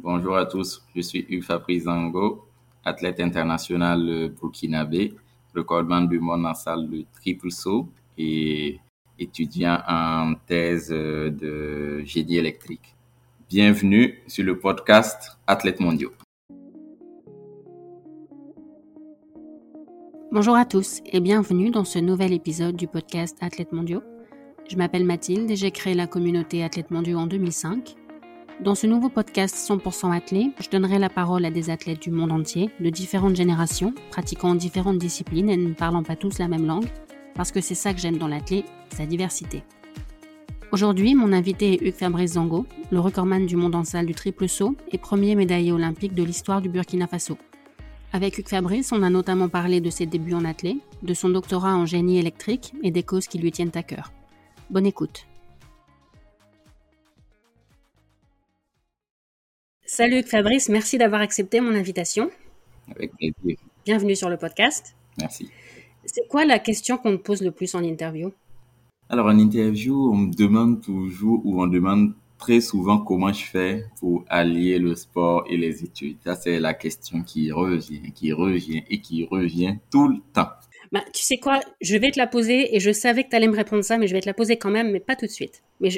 Bonjour à tous, je suis Hugues Fabrice Zango, athlète international burkinabé, recordman du monde en salle de triple saut et étudiant en thèse de génie électrique. Bienvenue sur le podcast Athlètes mondiaux. Bonjour à tous et bienvenue dans ce nouvel épisode du podcast Athlètes mondiaux. Je m'appelle Mathilde et j'ai créé la communauté Athlètes mondiaux en 2005. Dans ce nouveau podcast 100% athlètes, je donnerai la parole à des athlètes du monde entier, de différentes générations, pratiquant différentes disciplines et ne parlant pas tous la même langue, parce que c'est ça que j'aime dans l'athlète, sa diversité. Aujourd'hui, mon invité est Hugues Fabrice Zango, le recordman du monde en salle du triple saut et premier médaillé olympique de l'histoire du Burkina Faso. Avec Hugues Fabrice, on a notamment parlé de ses débuts en athlète, de son doctorat en génie électrique et des causes qui lui tiennent à cœur. Bonne écoute. Salut Fabrice, merci d'avoir accepté mon invitation. Avec plaisir. Bienvenue sur le podcast. Merci. C'est quoi la question qu'on te pose le plus en interview? Alors en interview, on me demande toujours ou on demande très souvent comment je fais pour allier le sport et les études. Ça, c'est la question qui revient, qui revient et qui revient tout le temps. Bah, tu sais quoi, je vais te la poser et je savais que tu allais me répondre ça, mais je vais te la poser quand même, mais pas tout de suite. Mais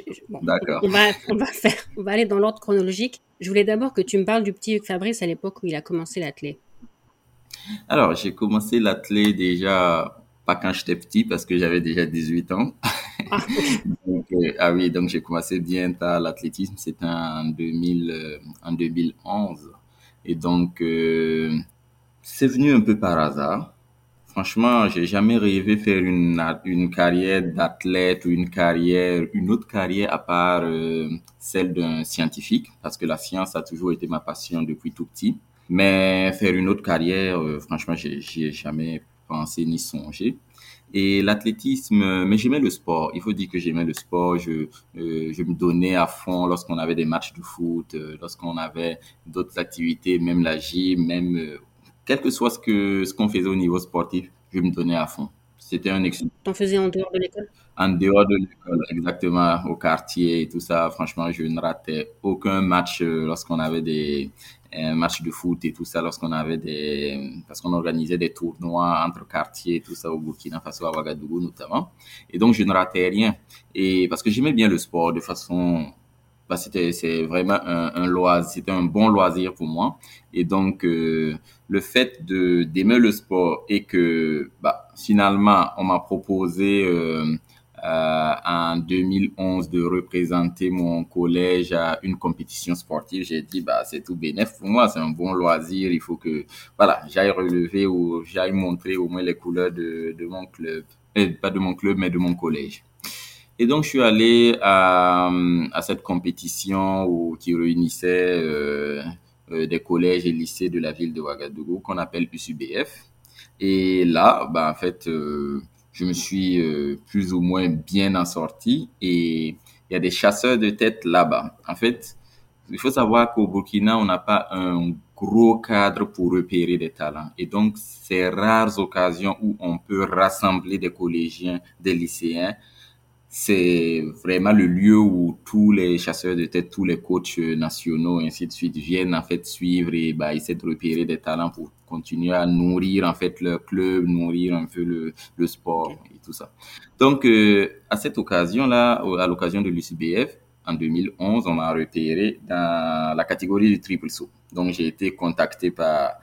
D'accord. On va, on va faire, on va aller dans l'ordre chronologique. Je voulais d'abord que tu me parles du petit Hugues Fabrice à l'époque où il a commencé l'athlé. Alors, j'ai commencé l'athlé déjà pas quand j'étais petit parce que j'avais déjà 18 ans. Ah, donc, euh, ah oui, donc j'ai commencé bien tard l'athlétisme, c'était en 2000, euh, en 2011. Et donc, euh, c'est venu un peu par hasard. Franchement, j'ai jamais rêvé faire une, une carrière d'athlète ou une carrière, une autre carrière à part euh, celle d'un scientifique, parce que la science a toujours été ma passion depuis tout petit. Mais faire une autre carrière, euh, franchement, j'y ai jamais pensé ni songé. Et l'athlétisme, mais j'aimais le sport. Il faut dire que j'aimais le sport. Je, euh, je me donnais à fond lorsqu'on avait des matchs de foot, lorsqu'on avait d'autres activités, même la gym, même euh, quel que soit ce que ce qu'on faisait au niveau sportif, je me donnais à fond. C'était un excellent. T'en faisais en dehors de l'école? En dehors de l'école, exactement, au quartier et tout ça. Franchement, je ne ratais aucun match euh, lorsqu'on avait des un match de foot et tout ça, lorsqu'on avait des, parce qu'on organisait des tournois entre quartiers et tout ça au Burkina Faso, à Ouagadougou notamment. Et donc, je ne ratais rien. Et parce que j'aimais bien le sport de façon, bah, c'était, c'est vraiment un, un loisir, c'était un bon loisir pour moi. Et donc, euh, le fait de, d'aimer le sport et que, bah, finalement, on m'a proposé, euh, euh, en 2011 de représenter mon collège à une compétition sportive. J'ai dit, bah, c'est tout bénéf pour moi, c'est un bon loisir. Il faut que, voilà, j'aille relever ou j'aille montrer au moins les couleurs de, de mon club, et pas de mon club, mais de mon collège. Et donc, je suis allé à, à cette compétition qui réunissait euh, euh, des collèges et lycées de la ville de Ouagadougou qu'on appelle USUBF. Et là, bah, en fait, euh, je me suis euh, plus ou moins bien en sorti et il y a des chasseurs de tête là-bas. En fait, il faut savoir qu'au Burkina, on n'a pas un gros cadre pour repérer des talents. Et donc, ces rares occasions où on peut rassembler des collégiens, des lycéens, c'est vraiment le lieu où tous les chasseurs de tête, tous les coachs nationaux, et ainsi de suite, viennent en fait suivre et bah, essayer de repérer des talents pour continuer à nourrir en fait leur club, nourrir un peu le, le sport et tout ça. Donc, euh, à cette occasion-là, à l'occasion de l'UCBF, en 2011, on m'a repéré dans la catégorie du triple saut. Donc, j'ai été contacté par,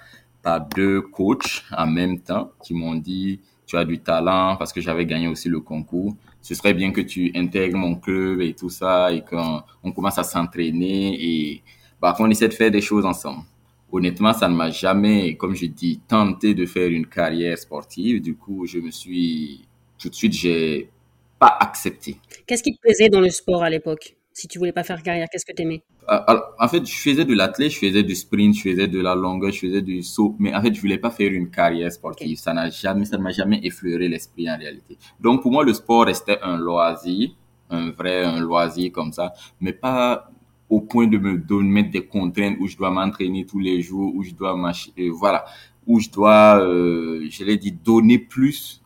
par deux coachs en même temps qui m'ont dit, tu as du talent parce que j'avais gagné aussi le concours ce serait bien que tu intègres mon club et tout ça et qu'on on commence à s'entraîner et bah, qu'on essaie de faire des choses ensemble. Honnêtement, ça ne m'a jamais, comme je dis, tenté de faire une carrière sportive. Du coup, je me suis tout de suite, j'ai pas accepté. Qu'est-ce qui te plaisait dans le sport à l'époque? Si tu voulais pas faire carrière, qu'est-ce que tu aimais alors, en fait, je faisais de l'athlète, je faisais du sprint, je faisais de la longueur, je faisais du saut, mais en fait, je voulais pas faire une carrière sportive. Okay. Ça n'a jamais, ça ne m'a jamais effleuré l'esprit en réalité. Donc, pour moi, le sport restait un loisir, un vrai, un loisir comme ça, mais pas au point de me, mettre des contraintes où je dois m'entraîner tous les jours, où je dois marcher, euh, voilà, où je dois, euh, je l'ai dit, donner plus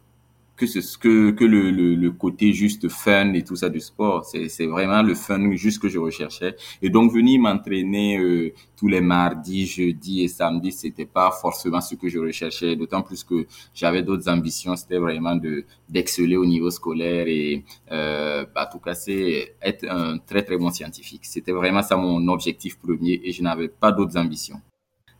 que ce que que le, le, côté juste fun et tout ça du sport c'est c'est vraiment le fun juste que je recherchais. Et donc venir m'entraîner euh, tous les mardis jeudis et samedis c'était pas forcément ce que je recherchais. D'autant plus que j'avais d'autres ambitions. C'était vraiment de d'exceller au niveau scolaire et euh, bah, tout casser être un très très bon scientifique. C'était vraiment ça mon objectif premier et je n'avais pas d'autres ambitions.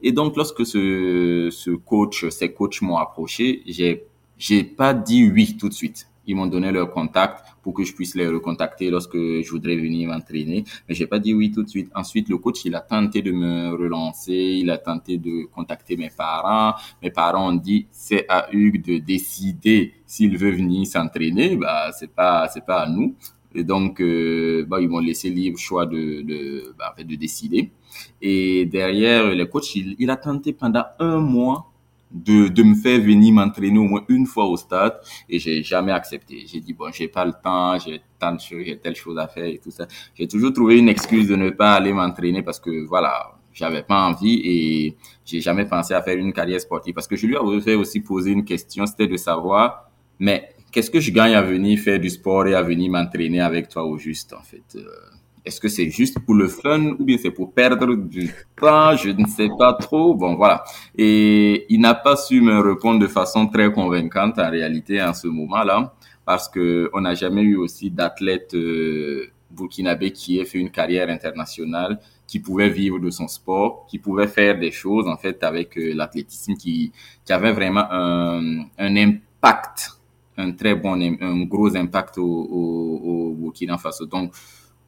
Et donc lorsque ce ce coach ces coachs m'ont approché j'ai j'ai pas dit oui tout de suite. Ils m'ont donné leur contact pour que je puisse les recontacter lorsque je voudrais venir m'entraîner. Mais j'ai pas dit oui tout de suite. Ensuite, le coach, il a tenté de me relancer. Il a tenté de contacter mes parents. Mes parents ont dit, c'est à Hugues de décider s'il veut venir s'entraîner. Bah, c'est pas, c'est pas à nous. Et donc, euh, bah, ils m'ont laissé libre choix de, de, bah, de décider. Et derrière, le coach, il, il a tenté pendant un mois de, de me faire venir m'entraîner au moins une fois au stade et j'ai jamais accepté. J'ai dit bon, j'ai pas le temps, j'ai tant de choses, j'ai telle chose à faire et tout ça. J'ai toujours trouvé une excuse de ne pas aller m'entraîner parce que voilà, j'avais pas envie et j'ai jamais pensé à faire une carrière sportive parce que je lui avais aussi posé une question, c'était de savoir mais qu'est-ce que je gagne à venir faire du sport et à venir m'entraîner avec toi au juste en fait. Euh, est-ce que c'est juste pour le fun ou bien c'est pour perdre du temps? Je ne sais pas trop. Bon, voilà. Et il n'a pas su me répondre de façon très convaincante en réalité en ce moment-là, parce que on n'a jamais eu aussi d'athlète euh, burkinabé qui ait fait une carrière internationale, qui pouvait vivre de son sport, qui pouvait faire des choses en fait avec euh, l'athlétisme, qui, qui avait vraiment un, un impact, un très bon, un gros impact au, au, au Burkina Faso. Donc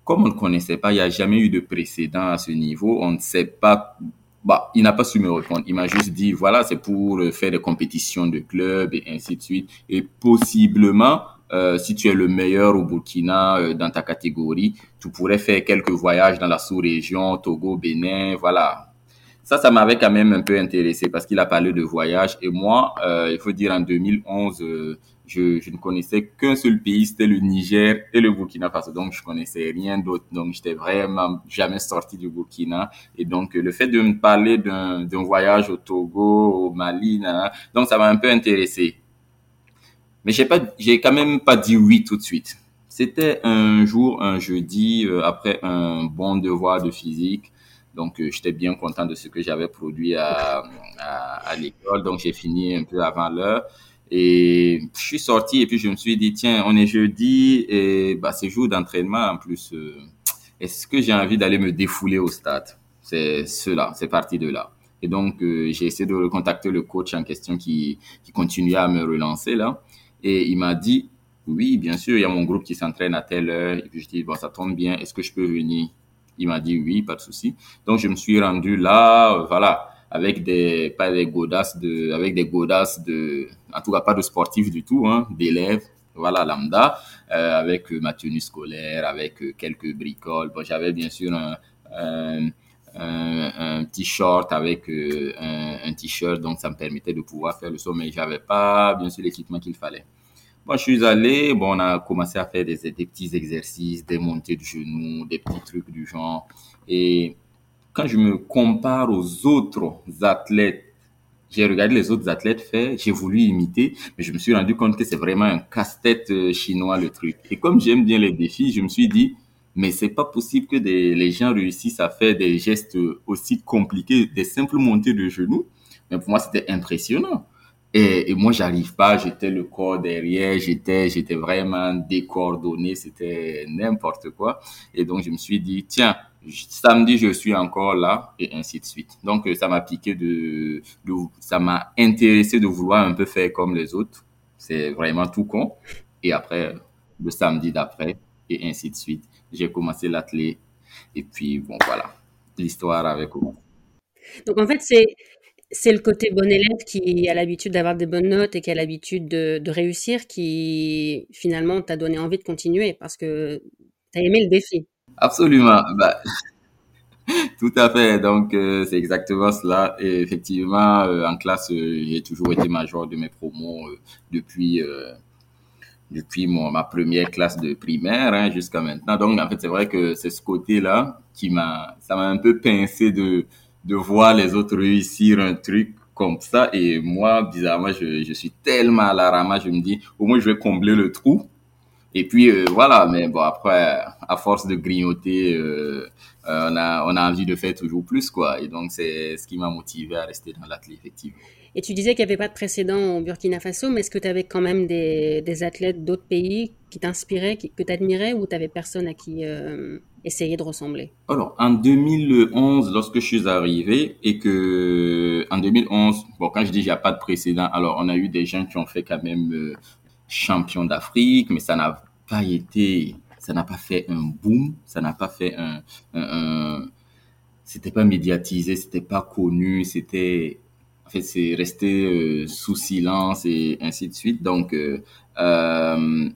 comme on ne connaissait pas, il n'y a jamais eu de précédent à ce niveau, on ne sait pas bah, il n'a pas su me répondre. Il m'a juste dit, voilà, c'est pour faire des compétitions de clubs et ainsi de suite. Et possiblement, euh, si tu es le meilleur au Burkina euh, dans ta catégorie, tu pourrais faire quelques voyages dans la sous-région, Togo, Bénin, voilà. Ça, ça m'avait quand même un peu intéressé parce qu'il a parlé de voyage. Et moi, euh, il faut dire en 2011, je, ne connaissais qu'un seul pays, c'était le Niger et le Burkina Faso. Donc, je connaissais rien d'autre. Donc, j'étais vraiment jamais sorti du Burkina. Et donc, le fait de me parler d'un voyage au Togo, au Mali, donc ça m'a un peu intéressé. Mais j'ai pas, j'ai quand même pas dit oui tout de suite. C'était un jour, un jeudi, euh, après un bon devoir de physique. Donc, euh, j'étais bien content de ce que j'avais produit à, à l'école. Donc, j'ai fini un peu avant l'heure. Et je suis sorti et puis je me suis dit, tiens, on est jeudi et bah, c'est jour d'entraînement en plus. Euh, est-ce que j'ai envie d'aller me défouler au stade? C'est cela, c'est parti de là. Et donc, euh, j'ai essayé de recontacter le coach en question qui, qui continuait à me relancer là. Et il m'a dit, oui, bien sûr, il y a mon groupe qui s'entraîne à telle heure. Et puis je dis, bon, ça tombe bien, est-ce que je peux venir? Il m'a dit, oui, pas de souci. Donc, je me suis rendu là, euh, voilà avec des pas des godasses de avec des godasses de en tout cas pas de sportifs du tout hein d'élèves voilà lambda euh, avec ma tenue scolaire avec euh, quelques bricoles bon j'avais bien sûr un, un, un, un t-shirt avec euh, un, un t-shirt donc ça me permettait de pouvoir faire le saut mais j'avais pas bien sûr l'équipement qu'il fallait Bon, je suis allé, bon, on a commencé à faire des, des petits exercices, des montées de genoux, des petits trucs du genre. Et quand je me compare aux autres athlètes, j'ai regardé les autres athlètes faire, j'ai voulu imiter, mais je me suis rendu compte que c'est vraiment un casse-tête euh, chinois le truc. Et comme j'aime bien les défis, je me suis dit, mais c'est pas possible que les gens réussissent à faire des gestes aussi compliqués, des simples montées de genoux. Mais pour moi, c'était impressionnant. Et, et moi, j'arrive pas, j'étais le corps derrière, j'étais, j'étais vraiment décoordonné, c'était n'importe quoi. Et donc, je me suis dit, tiens, samedi je suis encore là et ainsi de suite. Donc ça m'a piqué de, ça m'a intéressé de vouloir un peu faire comme les autres. C'est vraiment tout con. Et après le samedi d'après et ainsi de suite, j'ai commencé l'athlète et puis bon voilà, l'histoire avec commencé. Donc en fait c'est c'est le côté bon élève qui a l'habitude d'avoir des bonnes notes et qui a l'habitude de, de réussir qui finalement t'a donné envie de continuer parce que t'as aimé le défi. Absolument. Bah, tout à fait. Donc, euh, c'est exactement cela. Et effectivement, euh, en classe, euh, j'ai toujours été major de mes promos depuis depuis mon, ma première classe de primaire hein, jusqu'à maintenant. Donc, en fait, c'est vrai que c'est ce côté-là qui m'a, ça m'a un peu pincé de de voir les autres réussir un truc comme ça. Et moi, bizarrement, je, je suis tellement à la rama, je me dis, au moins, je vais combler le trou. Et puis euh, voilà, mais bon après, à force de grignoter, euh, euh, on a on a envie de faire toujours plus quoi. Et donc c'est ce qui m'a motivé à rester dans l'athlète effectivement. Et tu disais qu'il n'y avait pas de précédent au Burkina Faso, mais est-ce que tu avais quand même des, des athlètes d'autres pays qui t'inspiraient, que tu admirais, ou tu avais personne à qui essayer de ressembler? Alors, en 2011, lorsque je suis arrivé et que en 2011, bon, quand je dis qu'il n'y a pas de précédent, alors on a eu des gens qui ont fait quand même champion d'Afrique, mais ça n'a pas été, ça n'a pas fait un boom, ça n'a pas fait un, un, c'était pas médiatisé, c'était pas connu, c'était, en fait, c'est resté euh, sous silence et ainsi de suite. Donc, euh, euh,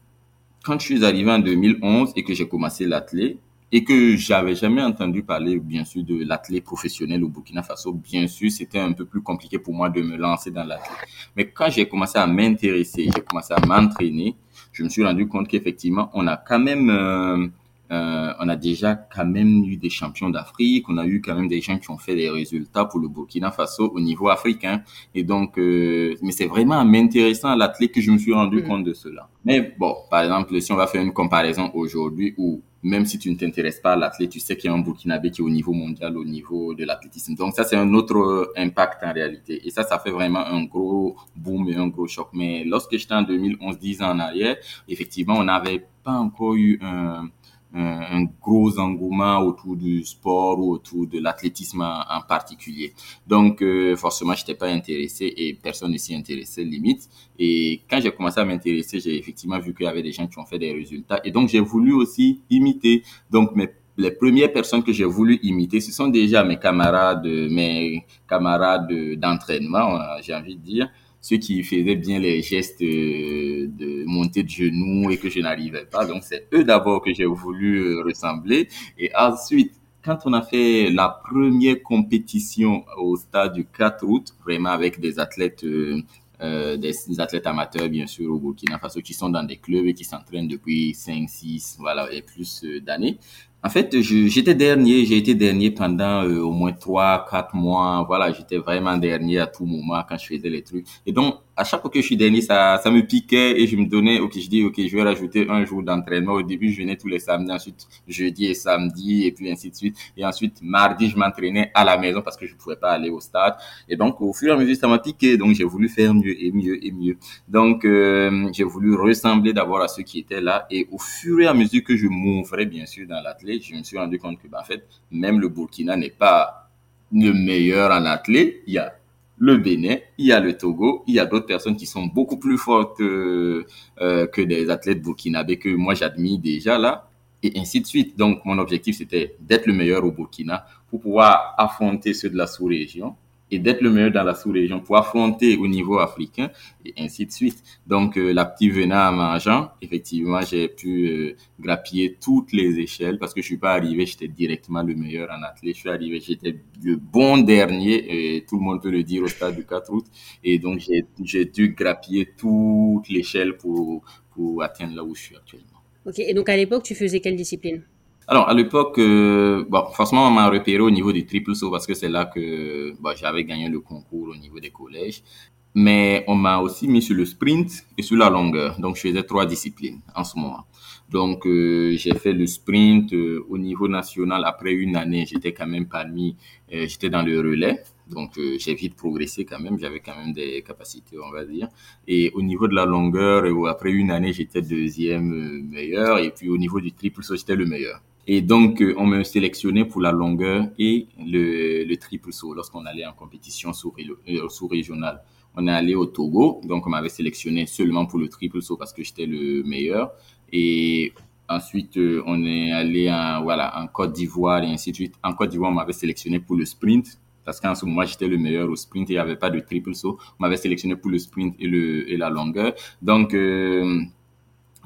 quand je suis arrivé en 2011 et que j'ai commencé l'athlète, et que j'avais jamais entendu parler, bien sûr, de l'athlète professionnel au Burkina Faso. Bien sûr, c'était un peu plus compliqué pour moi de me lancer dans l'athlète. Mais quand j'ai commencé à m'intéresser, j'ai commencé à m'entraîner, je me suis rendu compte qu'effectivement, on a quand même, euh, euh, on a déjà quand même eu des champions d'Afrique, on a eu quand même des gens qui ont fait des résultats pour le Burkina Faso au niveau africain. Et donc, euh, mais c'est vraiment en m'intéressant à l'athlète que je me suis rendu mm. compte de cela. Mais bon, par exemple, si on va faire une comparaison aujourd'hui où même si tu ne t'intéresses pas à l'athlète, tu sais qu'il y a un Burkinabé qui est au niveau mondial, au niveau de l'athlétisme. Donc ça, c'est un autre impact en réalité. Et ça, ça fait vraiment un gros boom et un gros choc. Mais lorsque j'étais en 2011, 10 ans en arrière, effectivement, on n'avait pas encore eu un, un, gros engouement autour du sport ou autour de l'athlétisme en, particulier. Donc euh, forcément, je n'étais pas intéressé et personne ne s'y intéressait limite. Et quand j'ai commencé à m'intéresser, j'ai effectivement vu qu'il y avait des gens qui ont fait des résultats et donc j'ai voulu aussi imiter. Donc mes les premières personnes que j'ai voulu imiter, ce sont déjà mes camarades, mes camarades d'entraînement, j'ai envie de dire ceux qui faisaient bien les gestes euh, de montée de genoux et que je n'arrivais pas. Donc c'est eux d'abord que j'ai voulu euh, ressembler. Et ensuite, quand on a fait la première compétition au stade du 4 août, vraiment avec des athlètes euh, des, athlètes amateurs, bien sûr, au Burkina Faso, qui sont dans des clubs et qui s'entraînent depuis 5, 6, voilà, et plus d'années. En fait, j'étais dernier, j'ai été dernier pendant euh, au moins 3, 4 mois. Voilà, j'étais vraiment dernier à tout moment quand je faisais les trucs. Et donc, à chaque fois que je suis dernier, ça, ça me piquait et je me donnais, ok, je dis, ok, je vais rajouter un jour d'entraînement. Au début, je venais tous les samedis, ensuite jeudi et samedi, et puis ainsi de suite. Et ensuite, mardi, je m'entraînais à la maison parce que je ne pouvais pas aller au stade. Et donc, au fur et à mesure, ça m'a piqué. Donc, j'ai voulu faire mieux et mieux et mieux. Donc, euh, j'ai voulu ressembler d'abord à ceux qui étaient là. Et au fur et à mesure que je m'ouvrais, bien sûr, dans l'athlète, je me suis rendu compte que, ben, en fait, même le Burkina n'est pas le meilleur en athlète. Il y a le Bénin, il y a le Togo, il y a d'autres personnes qui sont beaucoup plus fortes euh, euh, que des athlètes burkinabés que moi j'admire déjà là, et ainsi de suite. Donc mon objectif c'était d'être le meilleur au Burkina pour pouvoir affronter ceux de la sous-région et d'être le meilleur dans la sous-région pour affronter au niveau africain et ainsi de suite. Donc euh, la petite venant à mangeant, effectivement, j'ai pu euh, grappiller toutes les échelles parce que je suis pas arrivé, j'étais directement le meilleur en athlète. Je suis arrivé, j'étais le bon dernier et tout le monde peut le dire au stade du 4 août. Et donc j'ai dû grappiller toute l'échelle pour pour atteindre là où je suis actuellement. Ok. Et donc à l'époque, tu faisais quelle discipline? Alors, à l'époque, euh, bon, forcément, on m'a repéré au niveau du triple saut parce que c'est là que bon, j'avais gagné le concours au niveau des collèges. Mais on m'a aussi mis sur le sprint et sur la longueur. Donc, je faisais trois disciplines en ce moment. Donc, euh, j'ai fait le sprint euh, au niveau national. Après une année, j'étais quand même parmi, j'étais dans le relais. Donc, j'ai vite progressé quand même. J'avais quand même des capacités, on va dire. Et au niveau de la longueur, après une année, j'étais deuxième meilleur. Et puis, au niveau du triple saut, j'étais le meilleur. Et donc, euh, on me sélectionnait pour la longueur et le, le triple saut lorsqu'on allait en compétition euh, sous-régionale. On est allé au Togo, donc on m'avait sélectionné seulement pour le triple saut parce que j'étais le meilleur. Et ensuite, euh, on est allé en, voilà, en Côte d'Ivoire et ainsi de suite. En Côte d'Ivoire, on m'avait sélectionné pour le sprint parce qu'en ce moment, j'étais le meilleur au sprint et il n'y avait pas de triple saut. On m'avait sélectionné pour le sprint et, le, et la longueur. Donc,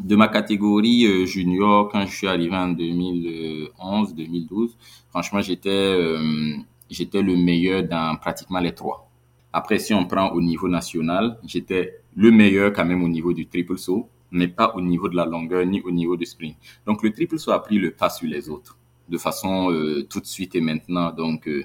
de ma catégorie euh, junior, quand je suis arrivé en 2011, 2012, franchement, j'étais euh, j'étais le meilleur dans pratiquement les trois. Après, si on prend au niveau national, j'étais le meilleur quand même au niveau du triple saut, mais pas au niveau de la longueur ni au niveau du sprint. Donc, le triple saut a pris le pas sur les autres. De façon euh, tout de suite et maintenant. Donc, euh,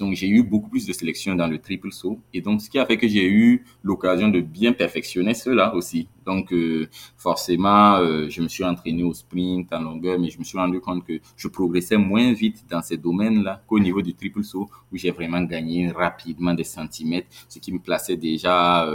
donc j'ai eu beaucoup plus de sélection dans le triple saut. Et donc, ce qui a fait que j'ai eu l'occasion de bien perfectionner cela aussi. Donc, euh, forcément, je me suis entraîné au sprint, en longueur, mais je me suis rendu compte que je progressais moins vite dans ces domaines-là qu'au niveau du triple saut, où j'ai vraiment gagné rapidement des centimètres, ce qui me plaçait déjà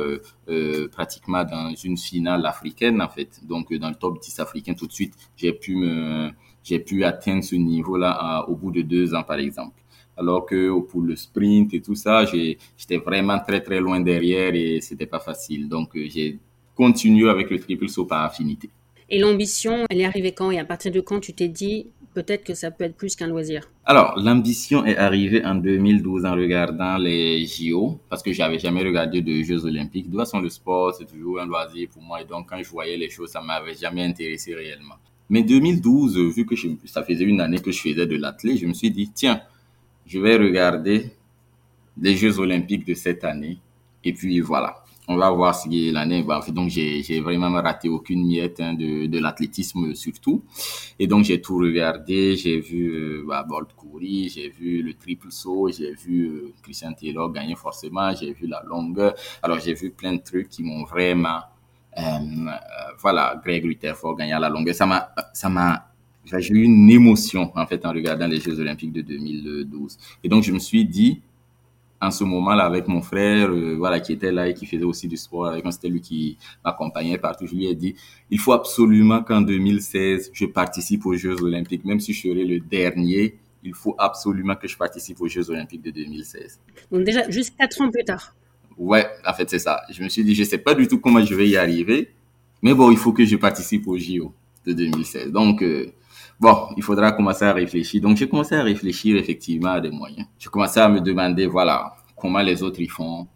pratiquement dans une finale africaine, en fait. Donc, dans le top 10 africain, tout de suite, j'ai pu me j'ai pu atteindre ce niveau-là au bout de deux ans, par exemple. Alors que pour le sprint et tout ça, j'étais vraiment très très loin derrière et c'était pas facile. Donc euh, j'ai continué avec le triple saut par affinité. Et l'ambition, elle est arrivée quand? Et à partir de quand tu t'es dit peut-être que ça peut être plus qu'un loisir? Alors, l'ambition est arrivée en 2012 en regardant les JO, parce que j'avais jamais regardé de Jeux olympiques. De toute façon, le sport, c'est toujours un loisir pour moi, et donc quand je voyais les choses, ça m'avait jamais intéressé réellement. Mais 2012, vu que ça faisait une année que je faisais de l'athlète, je me suis dit, tiens, je vais regarder les Jeux olympiques de cette année. Et puis voilà, on va voir si l'année. Donc j'ai vraiment raté aucune miette hein, de, l'athlétisme surtout. Et donc j'ai tout regardé, j'ai vu euh, bah, Bolt courir, j'ai vu le triple saut, j'ai vu euh, Christian Taylor gagner forcément, j'ai vu la longueur. Alors j'ai vu plein de trucs qui m'ont vraiment euh, euh, voilà, Greg Rutherford à la longueur. Ça m'a, ça m'a, j'ai eu une émotion en fait en regardant les Jeux Olympiques de 2012. Et donc je me suis dit, en ce moment-là, avec mon frère, euh, voilà, qui était là et qui faisait aussi du sport avec moi, c'était lui qui m'accompagnait partout. Je lui ai dit, il faut absolument qu'en 2016, je participe aux Jeux Olympiques, même si je serai le dernier. Il faut absolument que je participe aux Jeux Olympiques de 2016. Donc déjà, juste quatre ans plus tard. Ouais, en fait, c'est ça. Je me suis dit, je sais pas du tout comment je vais y arriver, mais bon, il faut que je participe au JO de 2016. Donc, euh, bon, il faudra commencer à réfléchir. Donc, j'ai commencé à réfléchir effectivement à des moyens. J'ai commencé à me demander, voilà, comment les autres y font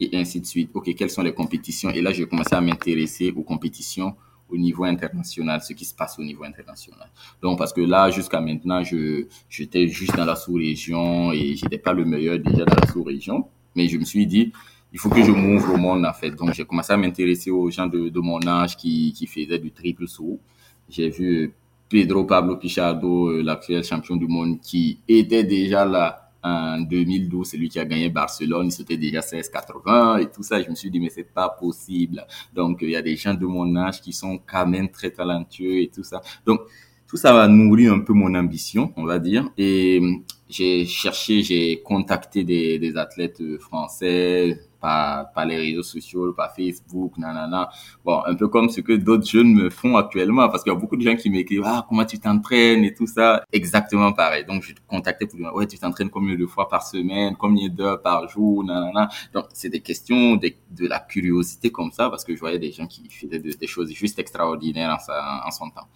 et ainsi de suite. Ok, quelles sont les compétitions? Et là, j'ai commencé à m'intéresser aux compétitions au niveau international, ce qui se passe au niveau international. Donc, parce que là, jusqu'à maintenant, je, j'étais juste dans la sous-région et j'étais pas le meilleur déjà dans la sous-région. Mais je me suis dit, il faut que je m'ouvre au monde en fait. Donc j'ai commencé à m'intéresser aux gens de, de, mon âge qui, qui faisaient du triple saut. J'ai vu Pedro Pablo Pichardo, euh, l'actuel champion du monde, qui était déjà là en 2012, c'est lui qui a gagné Barcelone, il c'était déjà 16,80 et tout ça. Je me suis dit, mais c'est pas possible. Donc, il y a des gens de mon âge qui sont quand même très talentueux et tout ça. Donc, tout ça va nourrir un peu mon ambition, on va dire. Et j'ai cherché, j'ai contacté des, des athlètes français, par, par les réseaux sociaux, par Facebook, nanana. Bon, un peu comme ce que d'autres jeunes me font actuellement, parce qu'il y a beaucoup de gens qui m'écrivent, ah, comment tu t'entraînes et tout ça. Exactement pareil. Donc, je contactais pour dire, ouais, tu t'entraînes combien de fois par semaine, combien d'heures par jour, nanana. Donc, c'est des questions de, la curiosité comme ça, parce que je voyais des gens qui faisaient des, choses juste extraordinaires en, son temps.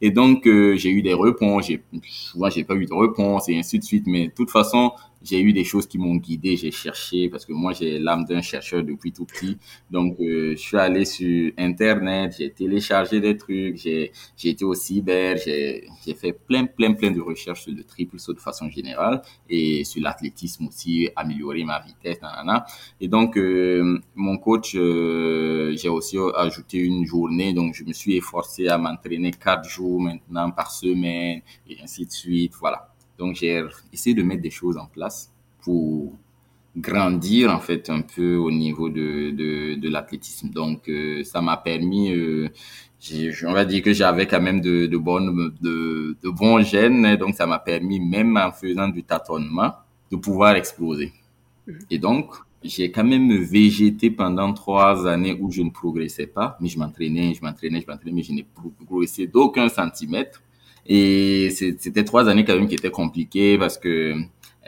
Et donc, euh, j'ai eu des réponses, souvent, j'ai pas eu de réponse et ainsi de suite, mais de toute façon, j'ai eu des choses qui m'ont guidé, j'ai cherché parce que moi j'ai l'âme d'un chercheur depuis tout petit. Donc euh, je suis allé sur internet, j'ai téléchargé des trucs, j'ai été au cyber, j'ai fait plein plein plein de recherches sur le triple saut de façon générale et sur l'athlétisme aussi, améliorer ma vitesse, nanana. Et donc euh, mon coach, euh, j'ai aussi ajouté une journée, donc je me suis efforcé à m'entraîner quatre jours maintenant par semaine et ainsi de suite, voilà. Donc, j'ai essayé de mettre des choses en place pour grandir en fait un peu au niveau de, de, de l'athlétisme. Donc, euh, ça m'a permis, euh, on va dire que j'avais quand même de, de, bonnes, de, de bons gènes. Donc, ça m'a permis, même en faisant du tâtonnement, de pouvoir exploser. Et donc, j'ai quand même végété pendant trois années où je ne progressais pas, mais je m'entraînais, je m'entraînais, je m'entraînais, mais je n'ai progressé d'aucun centimètre. Et c'était trois années quand même qui étaient compliquées parce que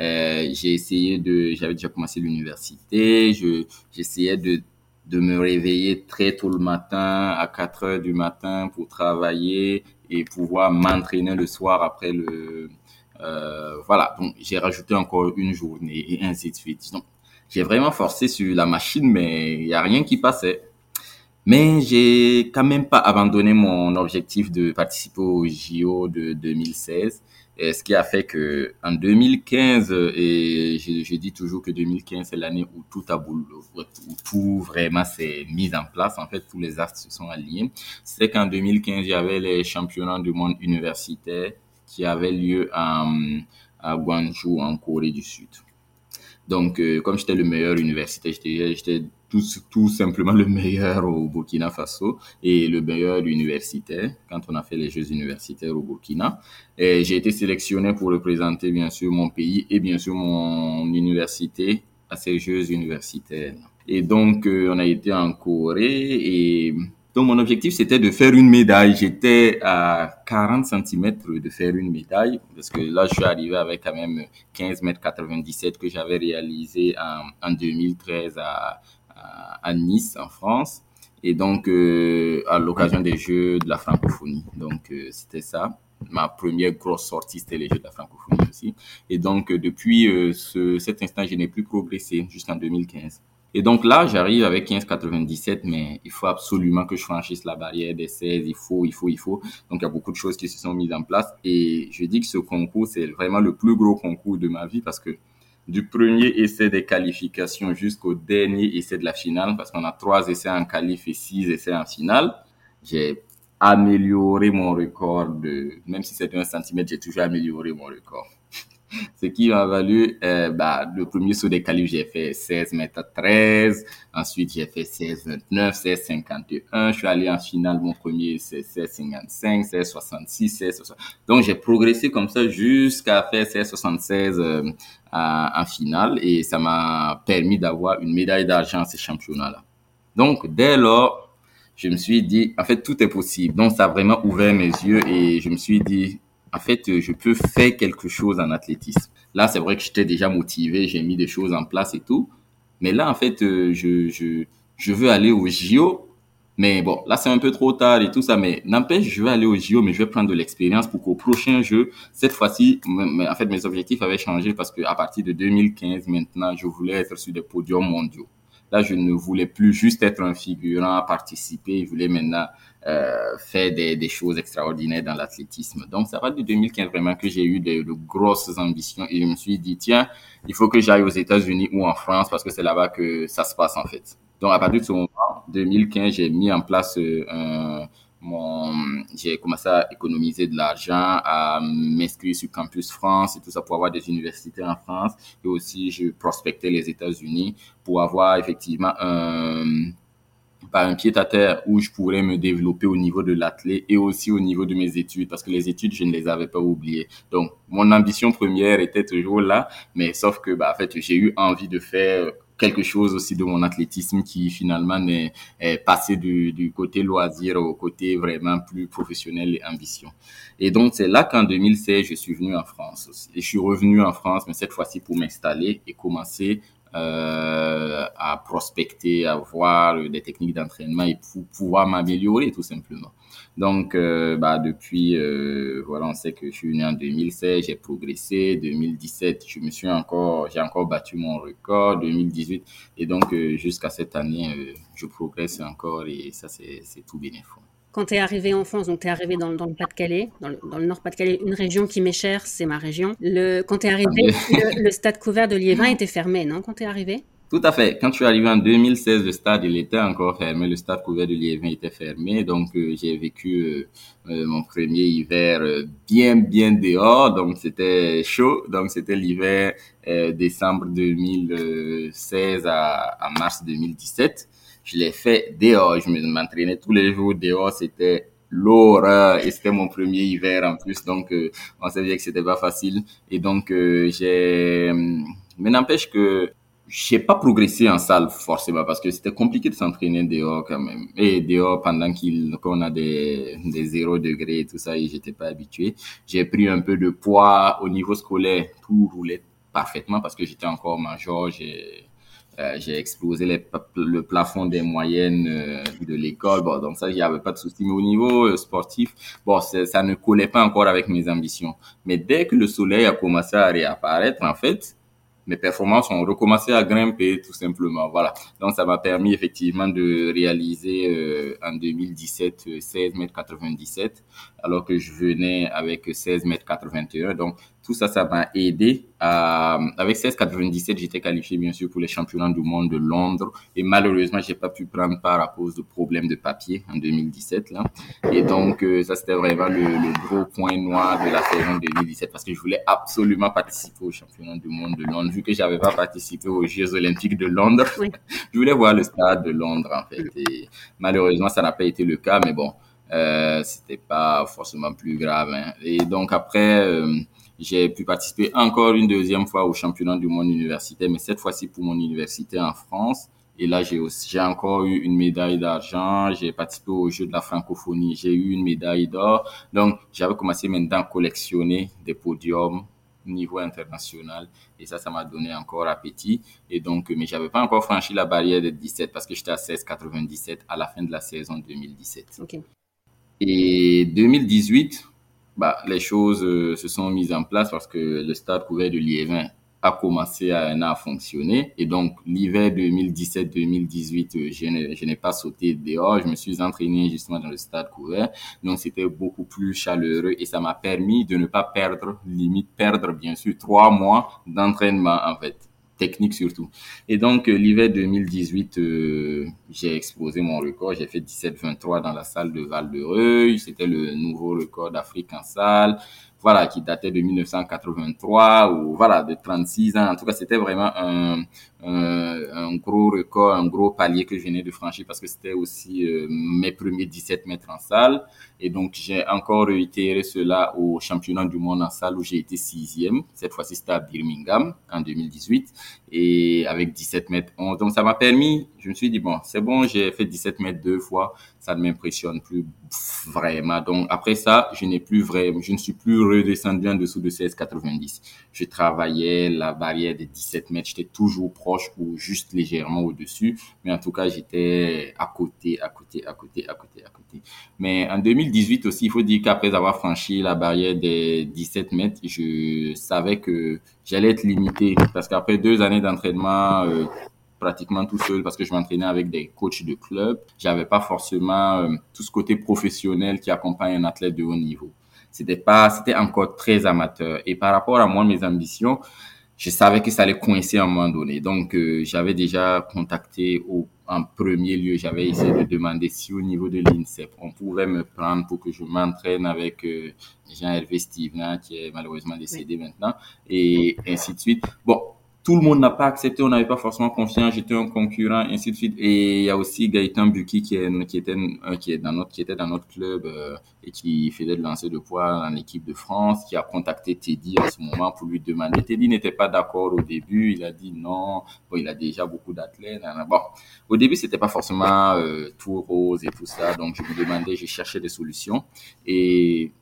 euh, j'ai essayé de, j'avais déjà commencé l'université, je j'essayais de de me réveiller très tôt le matin à 4 heures du matin pour travailler et pouvoir m'entraîner le soir après le euh, voilà. Donc j'ai rajouté encore une journée et ainsi de suite. Donc j'ai vraiment forcé sur la machine mais il y a rien qui passait mais j'ai quand même pas abandonné mon objectif de participer au JO de 2016. Et ce qui a fait que en 2015, et je, dis toujours que 2015 c'est l'année où tout a où tout vraiment s'est mis en place. En fait, tous les astres se sont alignés. C'est qu'en 2015, il y avait les championnats du monde universitaire qui avait lieu à, à Gwangju, en Corée du Sud. Donc, euh, comme j'étais le meilleur universitaire, j'étais tout, simplement le meilleur au Burkina Faso et le meilleur universitaire quand on a fait les Jeux universitaires au Burkina. J'ai été sélectionné pour représenter bien sûr mon pays et bien sûr mon université à ces Jeux universitaires. Et donc, euh, on a été en Corée et donc, mon objectif, c'était de faire une médaille. J'étais à 40 cm de faire une médaille, parce que là, je suis arrivé avec quand même 15 mètres 97 que j'avais réalisé en, en 2013 à, à, Nice, en France. Et donc, euh, à l'occasion des Jeux de la francophonie. Donc, euh, c'était ça. Ma première grosse sortie, c'était les Jeux de la francophonie aussi. Et donc, euh, depuis ce, cet instant, je n'ai plus progressé jusqu'en 2015. Et donc là, j'arrive avec 15,97, mais il faut absolument que je franchisse la barrière des 16. Il faut, il faut, il faut. Donc il y a beaucoup de choses qui se sont mises en place. Et je dis que ce concours, c'est vraiment le plus gros concours de ma vie parce que du premier essai des qualifications jusqu'au dernier essai de la finale, parce qu'on a trois essais en qualif et six essais en finale, j'ai amélioré mon record de, même si c'était un centimètre, j'ai toujours amélioré mon record. Ce qui m'a valu, euh, bah, le premier saut des qualifs, j'ai fait 16 mètres 13. Ensuite, j'ai fait 16 29, 16 51. Je suis allé en finale, mon premier, c'est 16 55, 16 66, 16 60. Donc, j'ai progressé comme ça jusqu'à faire 16 76 euh, en finale et ça m'a permis d'avoir une médaille d'argent à ces championnats-là. Donc, dès lors, je me suis dit, en fait, tout est possible. Donc, ça a vraiment ouvert mes yeux et je me suis dit, en fait, euh, je peux faire quelque chose en athlétisme. Là, c'est vrai que j'étais déjà motivé, j'ai mis des choses en place et tout. Mais là, en fait, euh, je, je, je veux aller au JO. Mais bon, là, c'est un peu trop tard et tout ça. Mais n'empêche, je veux aller au JO, mais je vais prendre de l'expérience pour qu'au prochain jeu, cette fois-ci, en fait, mes objectifs avaient changé parce que à partir de 2015, maintenant, je voulais être sur des podiums mondiaux. Là, je ne voulais plus juste être un figurant, participer. Je voulais maintenant euh, faire des, des, choses extraordinaires dans l'athlétisme. Donc, ça va de 2015 vraiment que j'ai eu de, grosses ambitions et je me suis dit, tiens, il faut que j'aille aux États-Unis ou en France parce que c'est là-bas que ça se passe en fait. Donc, à partir de ce moment, 2015, j'ai mis en place euh, un j'ai commencé à économiser de l'argent, à m'inscrire sur Campus France et tout ça pour avoir des universités en France. Et aussi, je prospectais les États-Unis pour avoir effectivement un, pas un pied à terre où je pourrais me développer au niveau de l'athlète et aussi au niveau de mes études parce que les études, je ne les avais pas oubliées. Donc, mon ambition première était toujours là, mais sauf que, bah, en fait, j'ai eu envie de faire quelque chose aussi de mon athlétisme qui finalement est, est passé du, du, côté loisir au côté vraiment plus professionnel et ambition. Et donc c'est là qu'en 2016 je suis venu en France. Et je suis revenu en France, mais cette fois-ci pour m'installer et commencer euh, à prospecter, à voir des techniques d'entraînement et pour pouvoir m'améliorer tout simplement. Donc, euh, bah, depuis, euh, voilà, on sait que je suis né en 2016, j'ai progressé. 2017, je me suis encore, j'ai encore battu mon record. 2018, et donc euh, jusqu'à cette année, euh, je progresse encore et ça, c'est tout bénéfique. Quand tu es arrivé en France, donc tu es arrivé dans, dans le Pas-de-Calais, dans le, dans le Nord-Pas-de-Calais, une région qui m'est chère, c'est ma région. Le, quand tu es arrivé, le, le, stade couvert de Liévin était fermé, non, quand tu es arrivé? Tout à fait. Quand je suis arrivé en 2016, le stade, il était encore fermé. Le stade couvert de Liévin était fermé. Donc, euh, j'ai vécu euh, euh mon premier hiver bien, bien dehors. Donc, c'était chaud. Donc, c'était l'hiver décembre 2016 à, à mars 2017 je l'ai fait dehors. Je m'entraînais tous les jours dehors. C'était l'horreur et c'était mon premier hiver en plus. Donc, euh, on savait que c'était pas facile. Et donc, euh, j'ai... Mais n'empêche que j'ai pas progressé en salle forcément parce que c'était compliqué de s'entraîner dehors quand même. Et dehors pendant qu'on a des, des 0 degrés et tout ça et j'étais pas habitué. J'ai pris un peu de poids au niveau scolaire. Tout roulait parfaitement parce que j'étais encore major. Euh, j'ai explosé les, le plafond des moyennes euh, de l'école. Bon, donc ça, il n'y avait pas de souci. Mais au niveau euh, sportif, bon, ça ne collait pas encore avec mes ambitions. Mais dès que le soleil a commencé à réapparaître, en fait, mes performances ont recommencé à grimper tout simplement. Voilà. Donc ça m'a permis effectivement de réaliser euh, en 2017 16 mètres 97 alors que je venais avec 16 mètres 81. Donc tout ça, ça m'a aidé. À, avec 1697, j'étais qualifié bien sûr pour les championnats du monde de Londres et malheureusement, j'ai pas pu prendre part à cause de problèmes de papier en 2017 là. Et donc euh, ça c'était vraiment le, le, gros point noir de la saison 2017 parce que je voulais absolument participer aux championnats du monde de Londres vu que j'avais pas participé aux Jeux olympiques de Londres. je voulais voir le stade de Londres en fait et malheureusement ça n'a pas été le cas mais bon euh, c'était pas forcément plus grave. Hein. Et donc après, euh, j'ai pu participer encore une deuxième fois au championnat du monde universitaire, mais cette fois-ci pour mon université en France. Et là, j'ai aussi, j'ai encore eu une médaille d'argent. J'ai participé aux Jeux de la francophonie. J'ai eu une médaille d'or. Donc, j'avais commencé maintenant à collectionner des podiums au niveau international. Et ça, ça m'a donné encore appétit. Et donc, mais j'avais pas encore franchi la barrière des 17 parce que j'étais à 16,97 à la fin de la saison 2017. Okay. Et 2018, bah, les choses euh, se sont mises en place parce que le stade couvert de Liévin a commencé à, à fonctionner. Et donc, l'hiver 2017-2018, euh, je n'ai pas sauté dehors. Je me suis entraîné justement dans le stade couvert. Donc, c'était beaucoup plus chaleureux et ça m'a permis de ne pas perdre, limite perdre, bien sûr, trois mois d'entraînement, en fait technique surtout. Et donc, euh, l'hiver 2018, euh, j'ai exposé mon record. J'ai fait 17-23 dans la salle de Val-de-Reuil. C'était le nouveau record d'Afrique en salle voilà, qui datait de 1983 ou voilà, de 36 ans. En tout cas, c'était vraiment un, gros record, un gros palier que je venais de franchir parce que c'était aussi euh, mes premiers 17 mètres en salle. Et donc, j'ai encore réitéré cela au championnat du monde en salle où j'ai été sixième. Cette fois-ci, c'était à Birmingham en 2018 et avec 17 mètres 11. Donc, ça m'a permis, je me suis dit, bon, c'est bon, j'ai fait 17 mètres deux fois ça ne m'impressionne plus vraiment. Donc après ça, je n'ai plus vraiment, je ne suis plus redescendu en dessous de 16,90. Je travaillais la barrière des 17 mètres, j'étais toujours proche ou juste légèrement au-dessus, mais en tout cas, j'étais à côté, à côté, à côté, à côté, à côté. Mais en 2018 aussi, il faut dire qu'après avoir franchi la barrière des 17 mètres, je savais que j'allais être limité parce qu'après deux années d'entraînement, euh, pratiquement tout seul parce que je m'entraînais avec des coachs de club. J'avais pas forcément euh, tout ce côté professionnel qui accompagne un athlète de haut niveau. C'était pas, c'était encore très amateur. Et par rapport à moi, mes ambitions, je savais que ça allait coincer à un moment donné. Donc, euh, j'avais déjà contacté au, en premier lieu, j'avais essayé de demander si au niveau de l'INSEP, on pouvait me prendre pour que je m'entraîne avec euh, Jean-Hervé Steven, qui est malheureusement décédé maintenant, et ainsi de suite. Bon, tout le monde n'a pas accepté, on n'avait pas forcément confiance, j'étais un concurrent, ainsi de suite. Et il y a aussi Gaëtan Buki qui, est, qui, était, euh, qui, est dans notre, qui était dans notre club euh, et qui faisait de lancer de poids en équipe de France, qui a contacté Teddy à ce moment pour lui demander. Teddy n'était pas d'accord au début, il a dit non, bon, il a déjà beaucoup d'athlètes. Bon, au début, c'était pas forcément euh, tout rose et tout ça, donc je me demandais, je cherchais des solutions. Et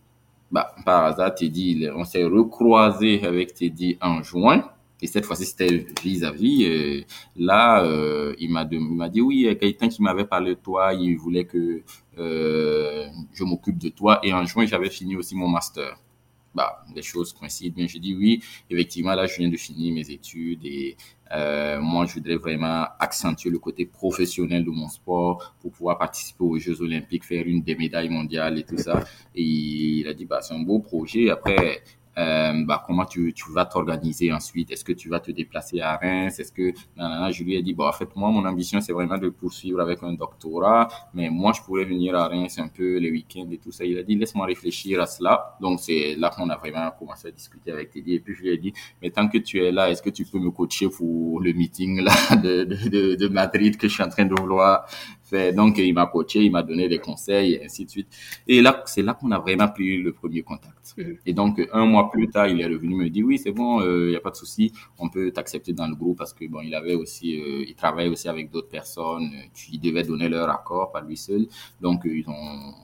bah, par hasard, Teddy, on s'est recroisé avec Teddy en juin. Et cette fois-ci, c'était vis-à-vis. Là, euh, il m'a dit oui, quelqu'un qui m'avait parlé de toi, il voulait que euh, je m'occupe de toi. Et en juin, j'avais fini aussi mon master. Bah, les choses coïncident. Bien, je dis oui. Effectivement, là, je viens de finir mes études et euh, moi, je voudrais vraiment accentuer le côté professionnel de mon sport pour pouvoir participer aux Jeux Olympiques, faire une des médailles mondiales et tout ça. Et il a dit, bah, c'est un beau projet. Après, euh, bah, comment tu, tu vas t'organiser ensuite? Est-ce que tu vas te déplacer à Reims? Est-ce que je lui ai dit bon en fait moi mon ambition c'est vraiment de poursuivre avec un doctorat, mais moi je pourrais venir à Reims un peu les week-ends et tout ça. Il a dit laisse-moi réfléchir à cela. Donc c'est là qu'on a vraiment commencé à discuter avec Teddy et puis je lui ai dit mais tant que tu es là, est-ce que tu peux me coacher pour le meeting là de, de, de Madrid que je suis en train de vouloir donc, il m'a coaché, il m'a donné des conseils, et ainsi de suite. Et là, c'est là qu'on a vraiment pris le premier contact. Mhm. Et donc, un mois plus tard, il est revenu me dire, oui, c'est bon, il euh, n'y a pas de souci, on peut t'accepter dans le groupe parce que, bon, il avait aussi, euh, il travaille aussi avec d'autres personnes qui devaient donner leur accord, pas lui seul. Donc, ils ont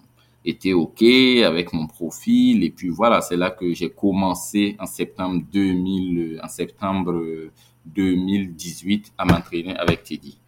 été OK avec mon profil. Et puis, voilà, c'est là que j'ai commencé en septembre 2000, en septembre 2018 à m'entraîner avec Teddy.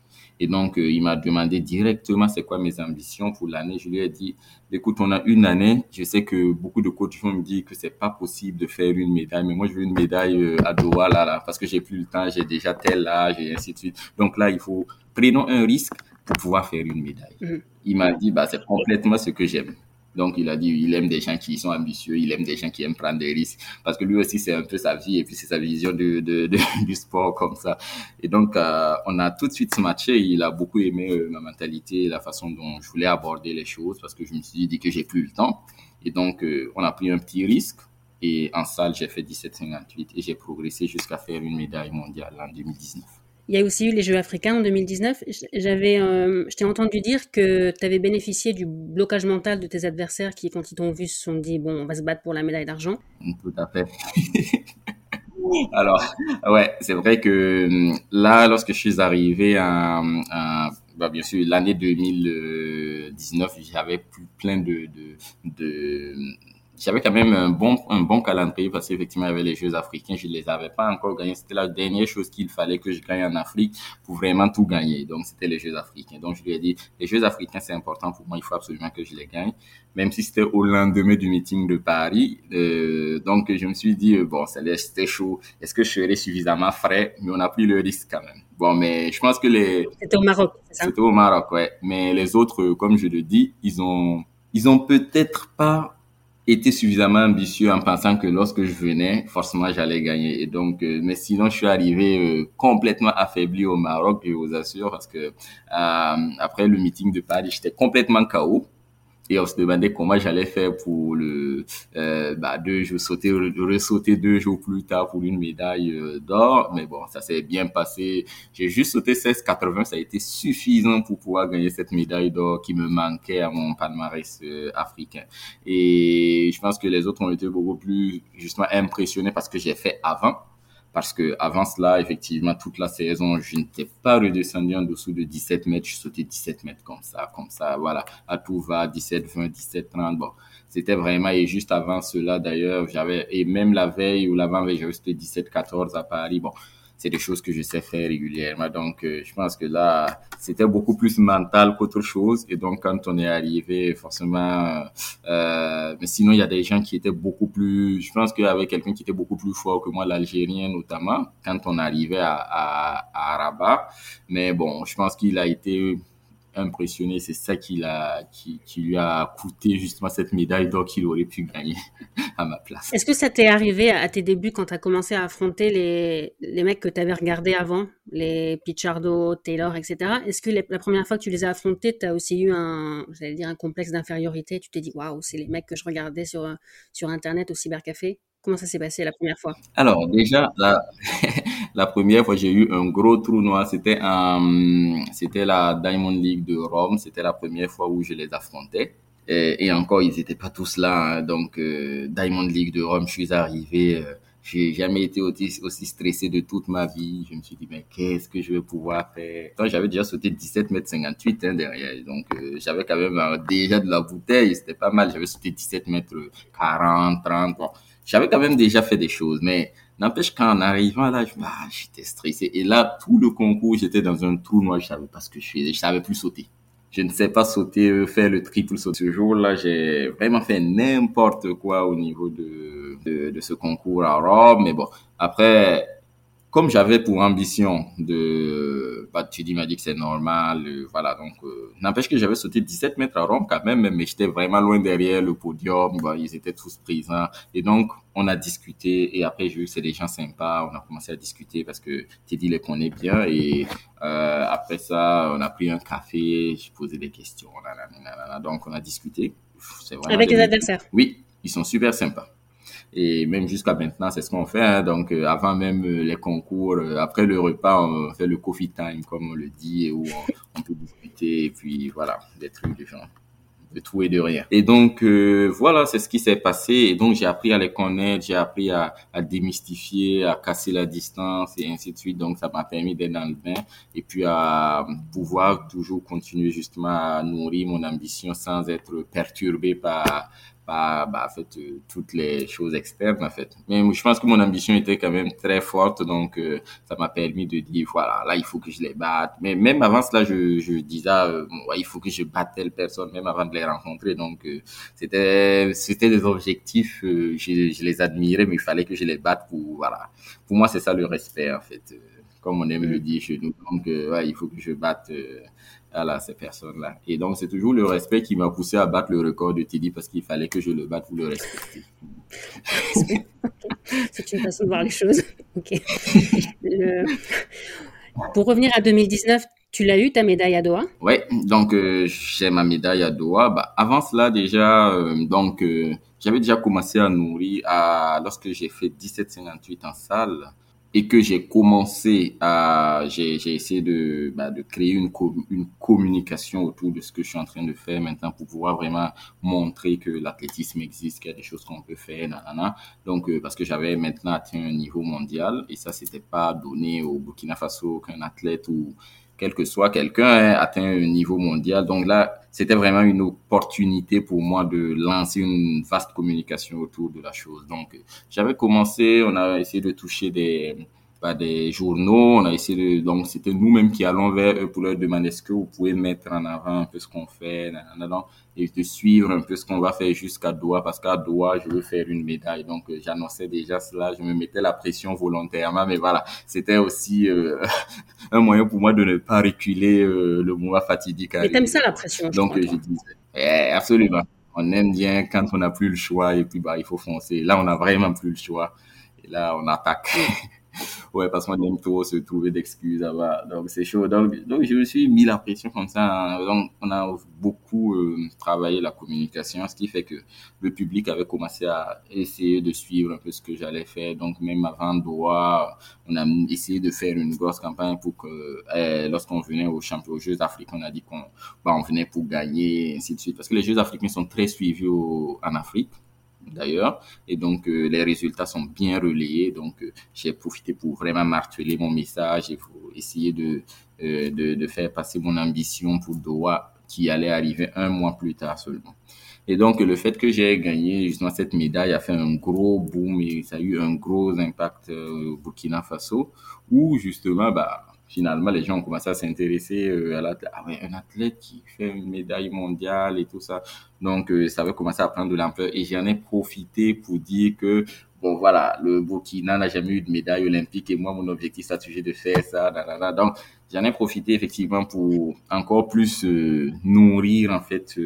Et donc, euh, il m'a demandé directement c'est quoi mes ambitions pour l'année. Je lui ai dit, écoute, on a une année. Je sais que beaucoup de coachs vont me dire que c'est pas possible de faire une médaille, mais moi, je veux une médaille euh, à Doha, là, là, parce que j'ai plus le temps, j'ai déjà tel âge et ainsi de suite. Donc là, il faut, prenons un risque pour pouvoir faire une médaille. Mm. Il m'a dit, bah, c'est complètement ce que j'aime. Donc, il a dit, il aime des gens qui sont ambitieux, il aime des gens qui aiment prendre des risques, parce que lui aussi, c'est un peu sa vie et puis c'est sa vision de, de, du sport comme ça. Et donc, euh, on a tout de suite matché. Il a beaucoup aimé euh, ma mentalité, la façon dont je voulais aborder les choses, parce que je me suis dit que j'ai plus le temps. Et donc, euh, on a pris un petit risque. Et en salle, j'ai fait 17,58 et j'ai progressé jusqu'à faire une médaille mondiale en 2019. Il y a aussi eu les Jeux africains en 2019. J'avais, euh, je t'ai entendu dire que tu avais bénéficié du blocage mental de tes adversaires qui, quand ils t'ont vu, se sont dit bon, on va se battre pour la médaille d'argent. Tout à fait. Alors, ouais, c'est vrai que hum, là, lorsque je suis arrivé à, bah, bien sûr, l'année 2019, j'avais plein de, de, de j'avais quand même un bon, un bon calendrier parce qu'effectivement, il y avait les Jeux africains, je ne les avais pas encore gagnés. C'était la dernière chose qu'il fallait que je gagne en Afrique pour vraiment tout gagner. Donc, c'était les Jeux africains. Donc, je lui ai dit, les Jeux africains, c'est important pour moi, il faut absolument que je les gagne. Même si c'était au lendemain du meeting de Paris. Euh, donc, je me suis dit, euh, bon, c'était chaud. Est-ce que je serais suffisamment frais? Mais on a pris le risque quand même. Bon, mais je pense que les... C'était au Maroc, c'est ça? C'était au Maroc, ouais. Mais les autres, comme je le dis, ils ont, ils ont peut-être pas été suffisamment ambitieux en pensant que lorsque je venais, forcément j'allais gagner. Et donc, euh, mais sinon, je suis arrivé euh, complètement affaibli au Maroc, je vous assure, parce que euh, après le meeting de Paris, j'étais complètement KO et on se demandait comment j'allais faire pour le euh, bah, deux jours sauter ressauter deux jours plus tard pour une médaille euh, d'or. Mais bon ça s'est bien passé. J'ai juste sauté 16,80 ça a été suffisant pour pouvoir gagner cette médaille d'or qui me manquait à mon palmarès euh, africain. Et je pense que les autres ont été beaucoup plus justement impressionnés parce que j'ai fait avant parce que avant cela, effectivement, toute la saison, je n'étais pas redescendu en dessous de 17 mètres. Je sautais 17 mètres comme ça, comme ça, voilà. À tout va, 17, 20, 17, 30. Bon, c'était vraiment, et juste avant cela, d'ailleurs, j'avais, et même la veille ou l'avant-veille, j'avais sauté 17, 14 à Paris. Bon, c'est des choses que je sais faire régulièrement. Donc, euh, je pense que là, c'était beaucoup plus mental qu'autre chose. Et donc, quand on est arrivé, forcément, euh, mais sinon, il y a des gens qui étaient beaucoup plus, je pense avait quelqu'un qui était beaucoup plus fort que moi, l'Algérien notamment, quand on arrivait à, à, à Rabat. Mais bon, je pense qu'il a été impressionné. C'est ça qui, a, qui, qui, lui a coûté justement cette médaille d'or qu'il aurait pu gagner à ma place. Est-ce que ça t'est arrivé à tes débuts quand tu as commencé à affronter les, les mecs que tu avais regardés avant, les Pichardo, Taylor, etc. Est-ce que la première fois que tu les as affrontés, tu as aussi eu un, j'allais dire, un complexe d'infériorité? Tu t'es dit, waouh, c'est les mecs que je regardais sur, sur Internet au cybercafé Comment ça s'est passé la première fois? Alors déjà, la, la première fois j'ai eu un gros trou noir, c'était c'était la Diamond League de Rome, c'était la première fois où je les affrontais. Et, encore, ils n'étaient pas tous là. Hein. donc euh, Diamond League de Rome, je suis arrivé. Euh, j'ai jamais été aussi, aussi, stressé de toute ma vie. Je me suis dit, mais qu'est-ce que je vais pouvoir faire? J'avais déjà sauté 17 mètres 58 hein, derrière. Donc, euh, j'avais quand même euh, déjà de la bouteille. C'était pas mal. J'avais sauté 17 mètres 40, 30. Bon j'avais quand même déjà fait des choses, mais n'empêche qu'en arrivant là, ah, j'étais stressé. Et là, tout le concours, j'étais dans un trou noir, je savais pas ce que je faisais, je savais plus sauter. Je ne sais pas sauter, euh, faire le triple saut. Ce jour-là, j'ai vraiment fait n'importe quoi au niveau de, de, de ce concours à Rome. Mais bon, après, comme j'avais pour ambition de, bah, dis, m'a dit que c'est normal, euh, voilà, donc, euh, n'empêche que j'avais sauté 17 mètres à Rome quand même, mais j'étais vraiment loin derrière le podium, bah, ils étaient tous présents, et donc, on a discuté, et après, j'ai vu que c'est des gens sympas, on a commencé à discuter parce que Teddy les connaît bien, et euh, après ça, on a pris un café, j'ai posé des questions, donc on a discuté. Avec les adversaires Oui, ils sont super sympas. Et même jusqu'à maintenant, c'est ce qu'on fait. Hein. Donc, euh, avant même euh, les concours, euh, après le repas, on fait le coffee time, comme on le dit, où on, peut discuter et puis voilà, des trucs de genre de tout et de rien. Et donc voilà, c'est ce qui s'est passé. Et donc j'ai appris à les connaître, j'ai appris à, à, démystifier, à casser la distance et ainsi de suite. Donc ça m'a permis d'être dans le bain et puis à pouvoir toujours continuer justement à nourrir mon ambition sans être perturbé par bah, en fait, euh, toutes les choses externes, en fait. Mais je pense que mon ambition était quand même très forte, donc euh, ça m'a permis de dire, voilà, là, il faut que je les batte. Mais même avant cela, je, je disais, euh, il faut que je batte telle personne, même avant de les rencontrer. Donc, c'était c'était des objectifs, je, je, les admirais, mais il fallait que je les batte pour, voilà. Pour moi, c'est ça le respect, en fait comme on aime le dire chez nous. Donc, ouais, il faut que je batte voilà, ces personnes-là. Et donc, c'est toujours le respect qui m'a poussé à battre le record de Teddy parce qu'il fallait que je le batte pour le respecter. c'est une façon de voir les choses. Pour revenir à 2019, tu l'as eu ta médaille à Doha? Oui, donc euh, j'ai ma médaille à Doha. Bah, avant cela déjà, euh, donc euh, j'avais déjà commencé à nourrir à lorsque j'ai fait 17,58 en salle et que j'ai commencé à, j'ai, j'ai essayé de, bah, de créer une, une communication autour de ce que je suis en train de faire maintenant pour pouvoir vraiment montrer que l'athlétisme existe, qu'il y a des choses qu'on peut faire, nanana. Donc, euh, parce que j'avais maintenant atteint un niveau mondial et ça, c'était pas donné au Burkina Faso qu'un athlète ou quel que soit quelqu'un atteint un niveau mondial. Donc là, c'était vraiment une opportunité pour moi de lancer une vaste communication autour de la chose. Donc, j'avais commencé, on a essayé de toucher des, bah, des journaux. On a essayé de, donc c'était nous-mêmes qui allons vers eux pour leur demander est-ce que vous pouvez mettre en avant un peu ce qu'on fait, et de suivre un peu ce qu'on va faire jusqu'à Doha, parce qu'à Doha, je veux faire une médaille. Donc, euh, j'annonçais déjà cela, je me mettais la pression volontairement, mais voilà, c'était aussi euh, un moyen pour moi de ne pas reculer euh, le mois fatidique. Mais t'aimes ça la pression Donc, je, disais, eh, absolument. On aime bien quand on n'a plus le choix et puis bah il faut foncer. Là, on n'a vraiment plus le choix. Et là, on attaque. ouais, parce qu'on aime trop se trouver d'excuses. Donc, c'est chaud. Donc, donc, je me suis mis la pression comme ça. Donc, on a beaucoup euh, travaillé la communication, ce qui fait que le public avait commencé à essayer de suivre un peu ce que j'allais faire. Donc, même avant Doha, on a essayé de faire une grosse campagne pour que, eh, lorsqu'on venait aux championnats, aux Jeux africains, on a dit qu'on bah, on venait pour gagner, ainsi de suite. Parce que les Jeux africains sont très suivis en Afrique d'ailleurs. Et donc, euh, les résultats sont bien relayés. Donc, euh, j'ai profité pour vraiment marteler mon message et pour essayer de, euh, de, de, faire passer mon ambition pour Doha qui allait arriver un mois plus tard seulement. Et donc, le fait que j'ai gagné justement cette médaille a fait un gros boom et ça a eu un gros impact au Burkina Faso où justement, bah, finalement, les gens ont commencé à s'intéresser euh, à l'athlète. Ah ouais, un athlète qui fait une médaille mondiale et tout ça. Donc, euh, ça avait commencé à prendre de l'ampleur et j'en ai profité pour dire que, bon, voilà, le Burkina n'a jamais eu de médaille olympique et moi, mon objectif, c'est toujours de faire ça. Donc, j'en ai profité effectivement pour encore plus euh, nourrir, en fait,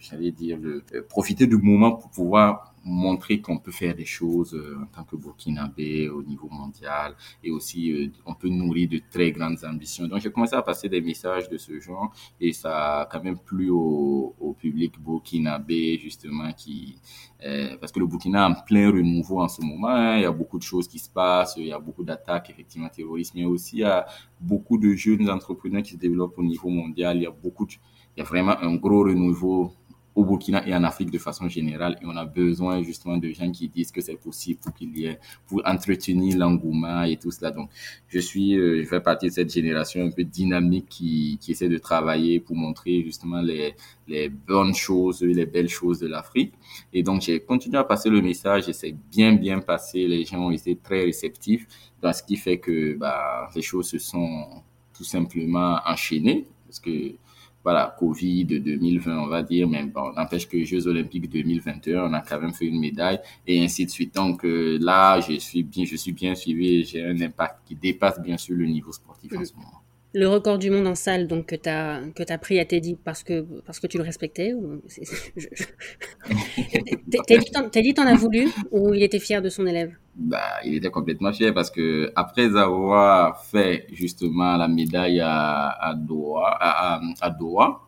j'allais dire, le, profiter du moment pour pouvoir montrer qu'on peut faire des choses euh, en tant que Burkinabé au niveau mondial et aussi euh, on peut nourrir de très grandes ambitions. Donc j'ai commencé à passer des messages de ce genre et ça a quand même plu au, au public burkinabé justement qui euh, parce que le Burkina est en plein renouveau en ce moment. Hein. il y a beaucoup de choses qui se passent, il y a beaucoup d'attaques effectivement terroristes, mais aussi il y a beaucoup de jeunes entrepreneurs qui se développent au niveau mondial. Il y a beaucoup, de, il y a vraiment un gros renouveau au Burkina et en Afrique de façon générale. Et on a besoin justement de gens qui disent que c'est possible pour qu'il y ait, pour entretenir l'engouement et tout cela. Donc, je suis, euh, je fais partie de cette génération un peu dynamique qui, qui essaie de travailler pour montrer justement les, les bonnes choses, les belles choses de l'Afrique. Et donc, j'ai continué à passer le message et c'est bien, bien passé. Les gens ont été très réceptifs. dans ce qui fait que, bah, les choses se sont tout simplement enchaînées parce que voilà, Covid 2020, on va dire, mais bon, n'empêche que Jeux Olympiques 2021, on a quand même fait une médaille et ainsi de suite. Donc euh, là, je suis bien, je suis bien suivi et j'ai un impact qui dépasse bien sûr le niveau sportif en ce moment. Le record du monde en salle donc que tu as que tu as pris à Teddy parce que parce que tu le respectais ou Teddy t'en as voulu ou il était fier de son élève? Bah il était complètement fier parce que après avoir fait justement la médaille à Doha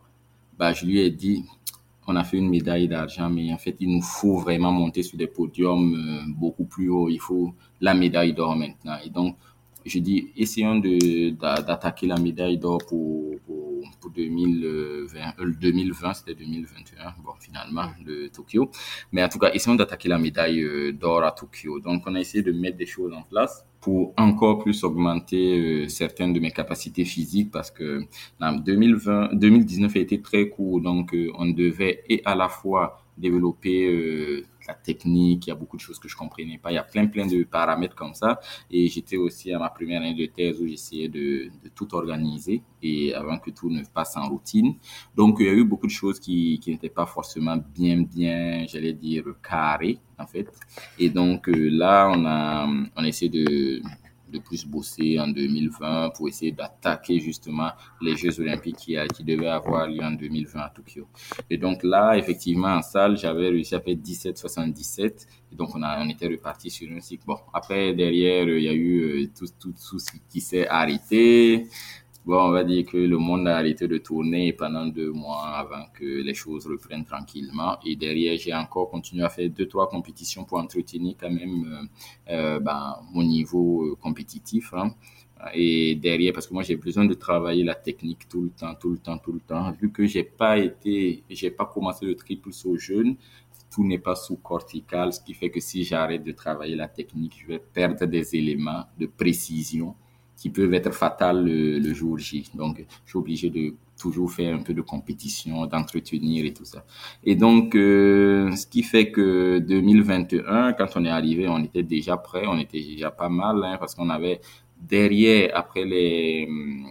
bah je lui ai dit on a fait une médaille d'argent, mais en fait, il nous faut vraiment monter sur des podiums euh, beaucoup plus haut. Il faut la médaille d'or maintenant. Et donc, je dis, essayons d'attaquer la médaille d'or pour, pour, pour 2020, 2020, euh, c'était 2021, bon, finalement, de Tokyo. Mais en tout cas, essayons d'attaquer la médaille euh, d'or à Tokyo. Donc, on a essayé de mettre des choses en place pour encore plus augmenter euh, certaines de mes capacités physiques parce que en 2020, 2019 a été très court. Donc, on devait et à la fois développer la technique, il y a beaucoup de choses que je comprenais pas. Il y a plein, plein de paramètres comme ça. Et j'étais aussi à ma première année de thèse où j'essayais de, tout organiser et avant que tout ne passe en routine. Donc, il y a eu beaucoup de choses qui, qui n'étaient pas forcément bien, bien, j'allais dire, carrées, en fait. Et donc, euh, là, on a, on a essayé de, de plus bosser en 2020 pour essayer d'attaquer justement les Jeux Olympiques qui, devaient avoir lieu en 2020 à Tokyo. Et donc là, effectivement, en salle, j'avais réussi à faire 17,77. Et donc, on, a, on était reparti sur un cycle. Bon, après, derrière, il y a eu tout, tout, tout ce qui s'est arrêté. Bon, on va dire que le monde a arrêté de tourner pendant deux mois avant que les choses reprennent tranquillement. Et derrière, j'ai encore continué à faire deux, trois compétitions pour entretenir quand même euh, euh ben, mon niveau euh, compétitif. Hein. Et derrière, parce que moi, j'ai besoin de travailler la technique tout le temps, tout le temps, tout le temps. Vu que j'ai pas été, j'ai pas commencé le triple saut jeune, tout n'est pas sous cortical, ce qui fait que si j'arrête de travailler la technique, je vais perdre des éléments de précision qui peuvent être fatales le, jour J. Donc, je suis obligé de toujours faire un peu de compétition, d'entretenir et tout ça. Et donc, euh, ce qui fait que 2021, quand on est arrivé, on était déjà prêt, on était déjà pas mal, hein, parce qu'on avait derrière, après les,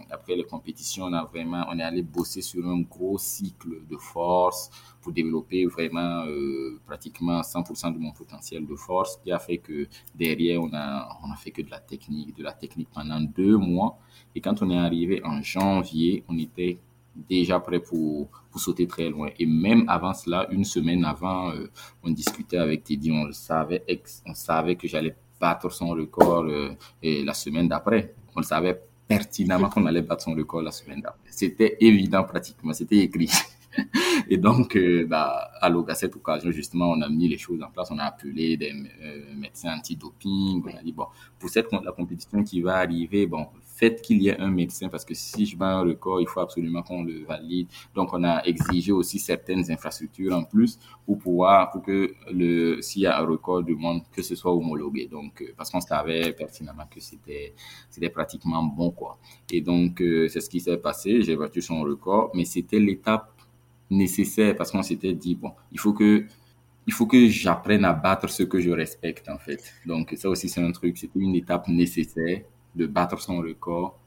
après les compétitions, on a vraiment, on est allé bosser sur un gros cycle de force pour développer vraiment euh, pratiquement 100% de mon potentiel de force, qui a fait que derrière, on a, on a fait que de la technique, de la technique pendant deux mois. Et quand on est arrivé en janvier, on était déjà prêt pour, pour sauter très loin. Et même avant cela, une semaine avant, euh, on discutait avec Teddy, on savait, on savait que j'allais battre son record euh, et la semaine d'après. On savait pertinemment qu'on allait battre son record la semaine d'après. C'était évident pratiquement, c'était écrit. Et donc, euh, bah, à, cette occasion, justement, on a mis les choses en place. On a appelé des euh, médecins anti-doping. On a dit, bon, pour cette, la compétition qui va arriver, bon, faites qu'il y ait un médecin parce que si je bats un record, il faut absolument qu'on le valide. Donc, on a exigé aussi certaines infrastructures en plus pour pouvoir, pour que le, s'il y a un record du monde, que ce soit homologué. Donc, euh, parce qu'on savait pertinemment que c'était, c'était pratiquement bon, quoi. Et donc, c'est ce qui s'est passé. J'ai battu son record, mais c'était l'étape nécessaire parce qu'on s'était dit, bon, il faut que, il faut que j'apprenne à battre ce que je respecte, en fait. Donc, ça aussi, c'est un truc, c'était une étape nécessaire de battre son record,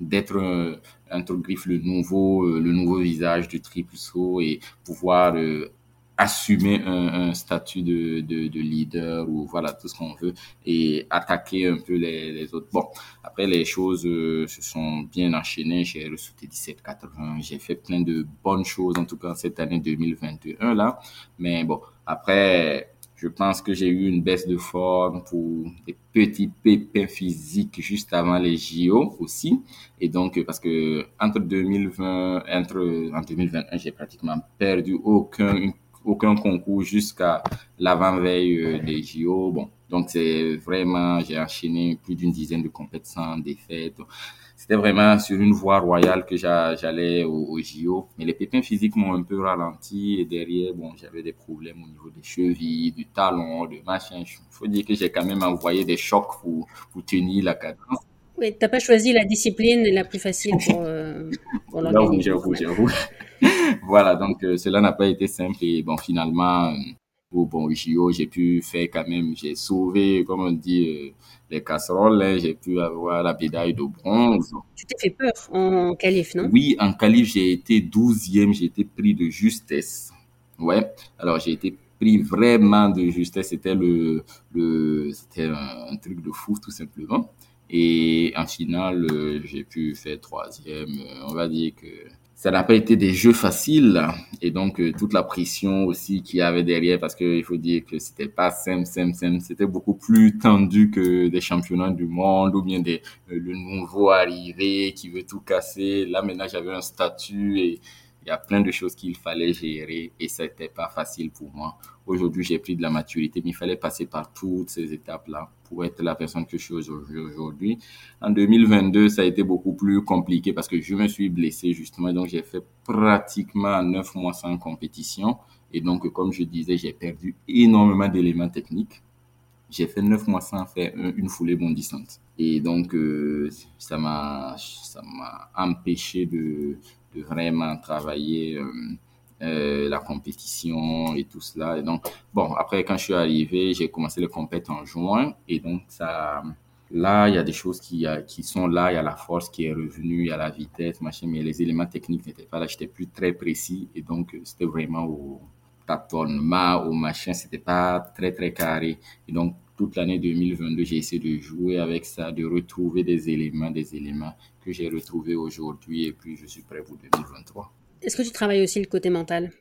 d'être, entre griffes, le nouveau, euh, le nouveau visage du triple saut et pouvoir euh, assumer un, un statut de, de, de, leader ou voilà tout ce qu'on veut et attaquer un peu les, les autres. Bon, après les choses euh, se sont bien enchaînées. J'ai ressorti 17,80. J'ai fait plein de bonnes choses en tout cas cette année 2021 là. Mais bon, après je pense que j'ai eu une baisse de forme pour des petits pépins physiques juste avant les JO aussi. Et donc, parce que entre 2020, entre, en 2021, j'ai pratiquement perdu aucun, aucun concours jusqu'à l'avant-veille euh, des JO. Bon, donc c'est vraiment, j'ai enchaîné plus d'une dizaine de compétitions sans défaite. C'était vraiment sur une voie royale que j'allais au, JO. Mais les pépins physiques m'ont un peu ralenti et derrière, bon, j'avais des problèmes au niveau des chevilles, du talon, de machin. Il faut dire que j'ai quand même envoyé des chocs pour, pour tenir la cadence. Oui, t'as pas choisi la discipline la plus facile pour, euh, pour J'avoue, j'avoue. voilà, donc euh, cela n'a pas été simple et bon, finalement, euh, au bon JO, j'ai pu faire quand même, j'ai sauvé, comme on dit, euh, les casseroles, hein, j'ai pu avoir la médaille de bronze. Tu t'es fait peur en qualif, non? Oui, en qualif, j'ai été douzième, j'ai été pris de justesse. Ouais, alors j'ai été pris vraiment de justesse, c'était le, le c'était un, truc de fou tout simplement. Et en finale, j'ai pu faire troisième. On va dire que ça n'a pas été des jeux faciles et donc euh, toute la pression aussi qu'il y avait derrière parce qu'il faut dire que c'était pas simple, simple, simple, c'était beaucoup plus tendu que des championnats du monde ou bien des, euh, le nouveau arrivé qui veut tout casser. Là maintenant j'avais un statut et il y a plein de choses qu'il fallait gérer et c'était pas facile pour moi. Aujourd'hui, j'ai pris de la maturité, mais il fallait passer par toutes ces étapes-là pour être la personne que je suis aujourd'hui. En 2022, ça a été beaucoup plus compliqué parce que je me suis blessé justement, donc j'ai fait pratiquement neuf mois sans compétition. Et donc, comme je disais, j'ai perdu énormément d'éléments techniques. J'ai fait neuf mois sans faire une foulée bondissante. Et donc, euh, ça m'a, ça m'a empêché de, de vraiment travailler euh, euh, la compétition et tout cela. Et donc, bon, après, quand je suis arrivé, j'ai commencé le compète en juin. Et donc, ça, là, il y a des choses qui, qui sont là. Il y a la force qui est revenue, il y a la vitesse, machin, mais les éléments techniques n'étaient pas là. J'étais plus très précis. Et donc, c'était vraiment au tâtonnement, au machin. C'était pas très, très carré. Et donc, toute l'année 2022, j'ai essayé de jouer avec ça, de retrouver des éléments, des éléments que j'ai retrouvés aujourd'hui et puis je suis prêt pour 2023. Est-ce que tu travailles aussi le côté mental?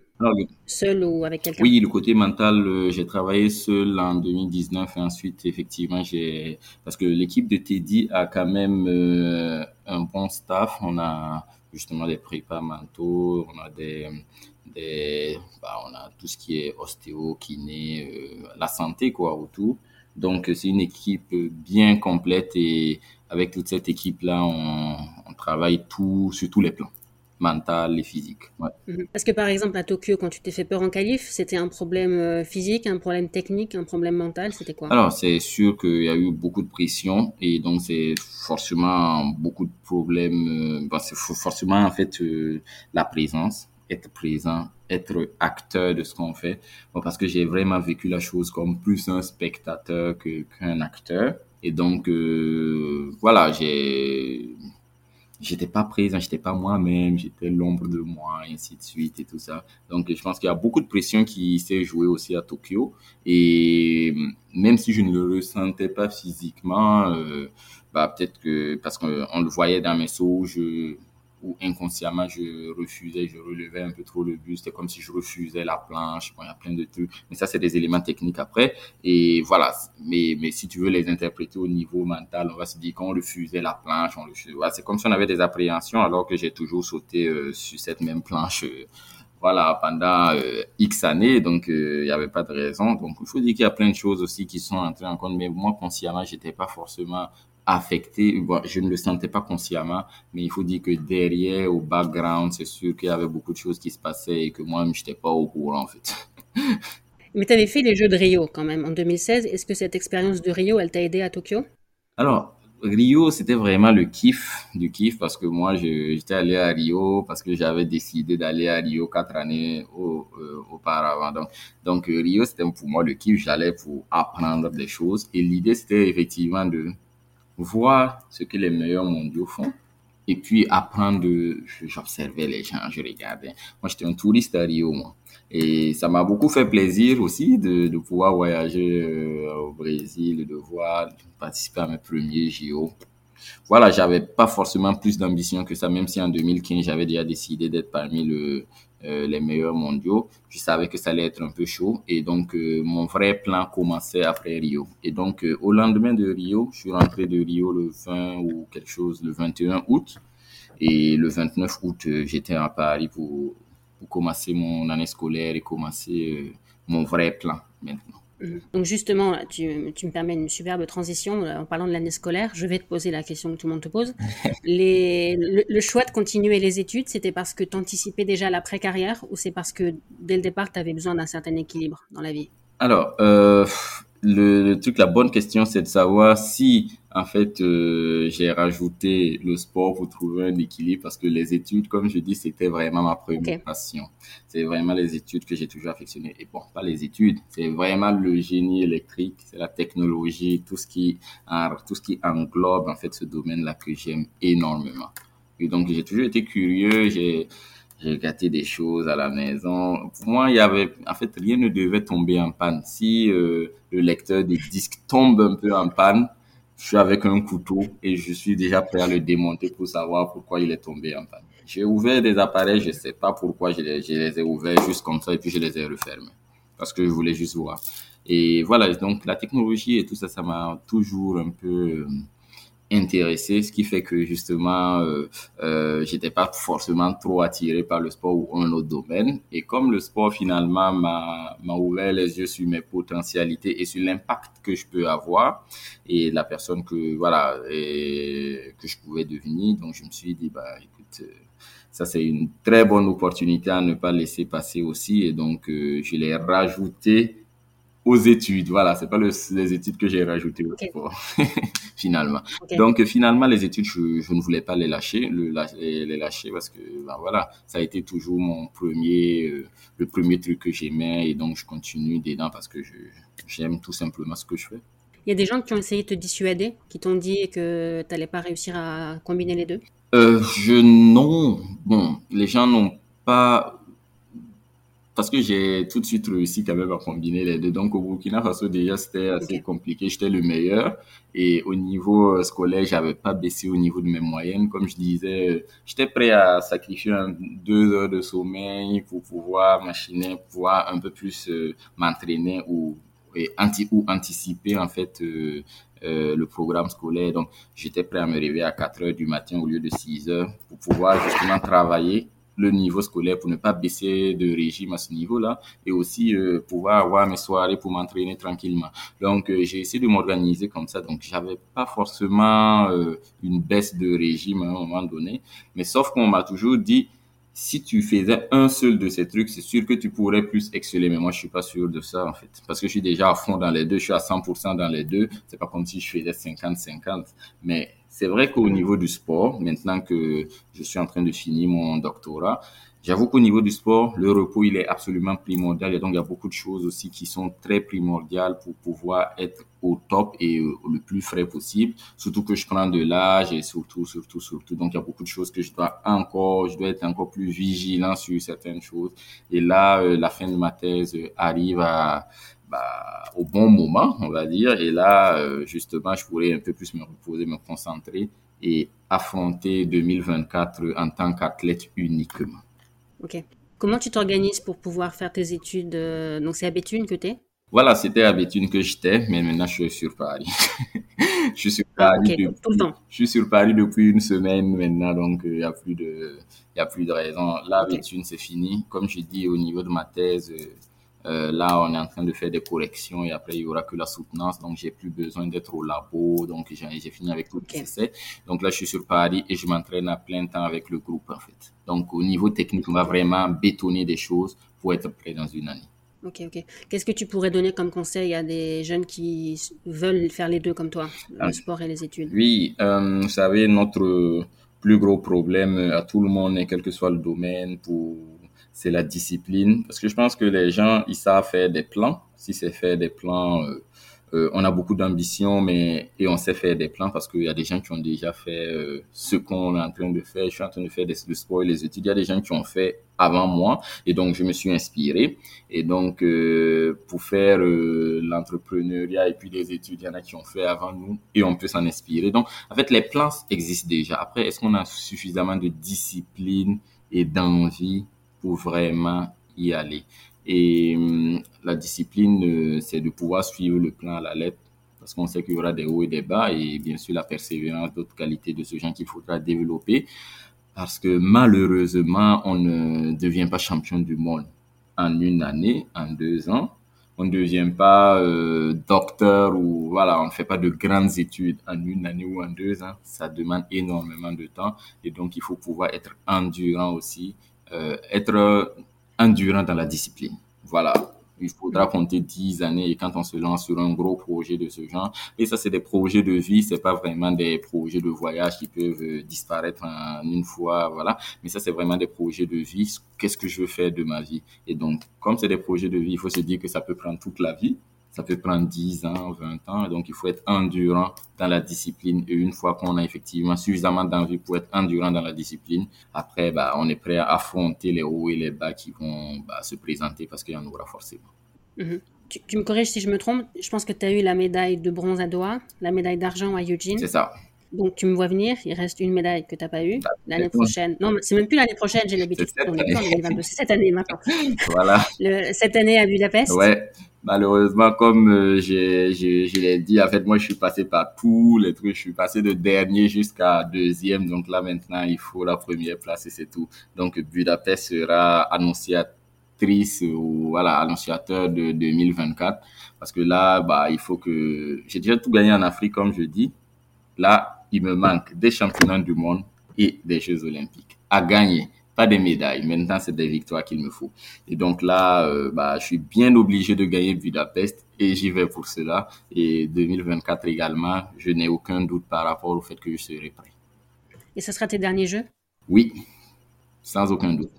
Seul ou avec quelqu'un? Oui, le côté mental, euh, j'ai travaillé seul en 2019 et ensuite, effectivement, j'ai parce que l'équipe de Teddy a quand même euh, un bon staff. On a justement des prépas mentaux, on a des, des bah, on a tout ce qui est ostéo, kiné, euh, la santé quoi autour. Donc c'est une équipe bien complète et avec toute cette équipe là, on, on travaille tout sur tous les plans mental et physique. Ouais. Mhm. Parce que par exemple à Tokyo, quand tu t'es fait peur en qualif, c'était un problème euh, physique, un problème technique, un problème mental, c'était quoi? Alors c'est sûr qu'il y a eu beaucoup de pression et donc c'est forcément beaucoup de problèmes. Euh, bah, c'est forcément en fait euh, la présence, être présent, être acteur de ce qu'on fait. Parce que j'ai vraiment vécu la chose comme plus un spectateur que qu'un acteur. Et donc euh, voilà, j'étais pas présent, j'étais pas moi-même, j'étais l'ombre de moi, et ainsi de suite et tout ça. Donc, je pense qu'il y a beaucoup de pression qui s'est jouée aussi à Tokyo. Et même si je ne le ressentais pas physiquement, euh, bah, peut-être que, parce qu'on le voyait dans mes sauts, je, où inconsciemment je refusais, je relevais un peu trop le buste, c'était comme si je refusais la planche, bon, il y a plein de trucs, mais ça c'est des éléments techniques après, et voilà, mais, mais si tu veux les interpréter au niveau mental, on va se dire qu'on refusait la planche, on refusait, c'est comme si on avait des appréhensions alors que j'ai toujours sauté euh, sur cette même planche euh, voilà, pendant euh, X années, donc il n'y avait pas de raison. Donc il faut dire qu'il y a plein de choses aussi qui sont entrées en compte, mais moi consciemment, j'étais pas forcément affecté. je ne le sentais pas consciemment, mais il faut dire que derrière, au background, c'est sûr qu'il y avait beaucoup de choses qui se passaient et que moi, je n'étais pas au courant, en fait. mais tu avais fait les Jeux de Rio quand même en 2016. Est-ce que cette expérience de Rio, elle t'a aidé à Tokyo? Alors, Rio, c'était vraiment le kiff du kiff parce que moi, j'étais allé à Rio parce que j'avais décidé d'aller à Rio quatre années au, euh, auparavant. Donc, donc Rio, c'était pour moi le kiff. J'allais pour apprendre des choses et l'idée, c'était effectivement de voir ce que les meilleurs mondiaux font et puis apprendre de j'observais les gens je regardais. Moi j'étais un touriste à Rio moi. Et ça m'a beaucoup fait plaisir aussi de, de pouvoir voyager euh, au Brésil de voir participer à mes premiers JO voilà j'avais pas forcément plus d'ambition que ça même si en 2015 j'avais déjà décidé d'être parmi le les meilleurs mondiaux. Je savais que ça allait être un peu chaud et donc euh, mon vrai plan commençait après Rio. Et donc euh, au lendemain de Rio, je suis rentré de Rio le 20 ou quelque chose, le 21 août. Et le 29 août, j'étais à Paris pour commencer mon année scolaire et commencer mon vrai plan maintenant. Donc justement, tu, tu, me permets une superbe transition euh, en parlant de l'année scolaire. Je vais te poser la question que tout le monde te pose. Les, le, choix de continuer les études, c'était parce que tu anticipais déjà l'après-carrière ou c'est parce que dès le départ, tu avais besoin d'un certain équilibre dans la vie? Alors, euh, le, truc, la bonne question, c'est de savoir si, en fait, euh, j'ai rajouté le sport pour trouver un équilibre parce que les études, comme je dis, c'était vraiment ma première passion. C'est vraiment les études que j'ai toujours affectionné. Et bon, pas les études, c'est vraiment le génie électrique, c'est la technologie, tout ce qui, tout ce qui englobe, en fait, ce domaine-là que j'aime énormément. Et donc, j'ai toujours été curieux, j'ai, j'ai gâté des choses à la maison. Pour moi, il y avait, en fait, rien ne devait tomber en panne. Si euh, le lecteur des disques tombe un peu en panne, je suis avec un couteau et je suis déjà prêt à le démonter pour savoir pourquoi il est tombé en panne. J'ai ouvert des appareils, je sais pas pourquoi je les, je les ai ouverts juste comme ça et puis je les ai refermés parce que je voulais juste voir. Et voilà, donc la technologie et tout ça, ça m'a toujours un peu euh, intéressé, ce qui fait que justement, euh, euh, j'étais pas forcément trop attiré par le sport ou un autre domaine. Et comme le sport finalement m'a m'a ouvert les yeux sur mes potentialités et sur l'impact que je peux avoir et la personne que voilà et, que je pouvais devenir, donc je me suis dit bah écoute. Euh, ça, c'est une très bonne opportunité à ne pas laisser passer aussi. Et donc, euh, je l'ai rajouté aux études. Voilà, c'est pas les études que j'ai rajoutées au sport, finalement. Donc finalement, les études, je, je, ne voulais pas les lâcher, le, les lâcher parce que ben, voilà, ça a été toujours mon premier, euh, le premier truc que j'aimais et donc je continue dedans parce que j'aime tout simplement ce que je fais. Il y a des gens qui ont essayé de te dissuader, qui t'ont dit que tu n'allais pas réussir à combiner les deux? Euh, Je non, bon, les gens n'ont pas parce que j'ai tout de suite réussi quand même à combiner les deux. Donc au Burkina Faso déjà c'était assez compliqué, j'étais le meilleur et au niveau scolaire j'avais pas baissé au niveau de mes moyennes. Comme je disais, j'étais prêt à sacrifier deux heures de sommeil pour pouvoir machiner, pouvoir un peu plus m'entraîner ou anti ou anticiper en fait euh, euh, le programme scolaire. Donc, j'étais prêt à me réveiller à 4 heures du matin au lieu de 6 heures pour pouvoir justement travailler le niveau scolaire pour ne pas baisser de régime à ce niveau-là et aussi euh, pouvoir avoir mes soirées pour m'entraîner tranquillement. Donc j'ai essayé de m'organiser comme ça. Donc j'avais pas forcément une baisse de régime à un moment donné, mais sauf qu'on m'a toujours dit si tu faisais un seul de ces trucs, c'est sûr que tu pourrais plus exceller. Mais moi, je suis pas sûr de ça, en fait. Parce que je suis déjà à fond dans les deux. Je suis à 100% dans les deux. C'est pas comme si je faisais 50-50. Mais c'est vrai qu'au niveau du sport, maintenant que je suis en train de finir mon doctorat, J'avoue qu'au niveau du sport, le repos, il est absolument primordial. Et donc, il y a beaucoup de choses aussi qui sont très primordiales pour pouvoir être au top et euh, le plus frais possible. Surtout que je prends de l'âge et surtout, surtout, surtout. Donc, il y a beaucoup de choses que je dois encore, je dois être encore plus vigilant sur certaines choses. Et là, euh, la fin de ma thèse arrive à, bah, au bon moment, on va dire. Et là, euh, justement, je pourrais un peu plus me reposer, me concentrer et affronter 2024 en tant qu'athlète uniquement. Ok. Comment tu t'organises pour pouvoir faire tes études euh, Donc, c'est à Béthune que tu es Voilà, c'était à Béthune que j'étais, mais maintenant, je suis sur Paris. je suis sur ah, Paris depuis, tout le temps. Je suis sur Paris depuis une semaine maintenant, donc il euh, n'y a plus de, a plus de raison. Là, Béthune, c'est fini. Comme je dis, au niveau de ma thèse, euh, là, on est en train de faire des corrections et après, il y aura que la soutenance. Donc, j'ai plus besoin d'être au labo. Donc, j'ai fini avec tout okay. ce Donc, là, je suis sur Paris et je m'entraîne à plein temps avec le groupe, en fait. Donc, au niveau technique, on va vraiment bétonner des choses pour être prêt dans une année. Ok, ok. Qu'est-ce que tu pourrais donner comme conseil à des jeunes qui veulent faire les deux comme toi, le ah. sport et les études? Oui, euh, vous savez, notre plus gros problème à tout le monde, quel que soit le domaine, pour c'est la discipline. Parce que je pense que les gens, ils savent faire des plans. Si c'est faire des plans, euh, euh, on a beaucoup d'ambition, mais et on sait faire des plans parce qu'il y a des gens qui ont déjà fait euh, ce qu'on est en train de faire. Je suis en train de faire des, le sport et les études. Il y a des gens qui ont fait avant moi et donc je me suis inspiré. Et donc pour faire l'entrepreneuriat et puis les études, il y en a qui ont fait avant nous et on peut s'en inspirer. Donc en fait, les plans existent déjà. Après, est-ce qu'on a suffisamment de discipline et d'envie pour vraiment y aller. Et hum, la discipline, euh, c'est de pouvoir suivre le plan à la lettre parce qu'on sait qu'il y aura des hauts et des bas et bien sûr la persévérance, d'autres qualités de ce genre qu'il faudra développer parce que malheureusement, on ne devient pas champion du monde en une année, en deux ans. On ne devient pas euh, docteur ou voilà, on ne fait pas de grandes études en une année ou en deux ans. Ça demande énormément de temps et donc il faut pouvoir être endurant aussi euh, être endurant dans la discipline. Voilà. Il faudra compter 10 années et quand on se lance sur un gros projet de ce genre, et ça c'est des projets de vie, c'est pas vraiment des projets de voyage qui peuvent euh, disparaître en une fois, voilà. Mais ça c'est vraiment des projets de vie. Qu'est-ce que je veux faire de ma vie? Et donc, comme c'est des projets de vie, il faut se dire que ça peut prendre toute la vie ça peut prendre 10 ans, 20 ans. Donc, il faut être endurant dans la discipline. Et une fois qu'on a effectivement suffisamment d'envie pour être endurant dans la discipline, après, bah, on est prêt à affronter les hauts et les bas qui vont bah, se présenter parce qu'il y en aura forcément. Mhm. Tu, me corriges si je me trompe. Je pense que tu as eu la médaille de bronze à Doha, la médaille d'argent à Eugene. C'est ça. Donc, tu me vois venir, il reste une médaille que tu n'as pas eue. Bah, l'année prochaine. Non, c'est même plus l'année prochaine, j'ai l'habitude. C'est cette année maintenant. voilà. cette année à Budapest. Ouais. Malheureusement, comme euh, je, je, je l'ai dit, en fait, moi, je suis passé par tous les trucs. Je suis passé de dernier jusqu'à deuxième. Donc là, maintenant, il faut la première place et c'est tout. Donc, Budapest sera annonciatrice ou, voilà, annonciateur de 2024. Parce que là, bah, il faut que, j'ai déjà tout gagné en Afrique, comme je dis. Là, il me manque des championnats du monde et des Jeux olympiques à gagner pas des médailles. Maintenant, c'est des victoires qu'il me faut. Et donc là, euh, bah, je suis bien obligé de gagner Budapest et j'y vais pour cela. Et 2024 également, je n'ai aucun doute par rapport au fait que je serai prêt. Et ce sera tes derniers jeux? Oui, sans aucun doute.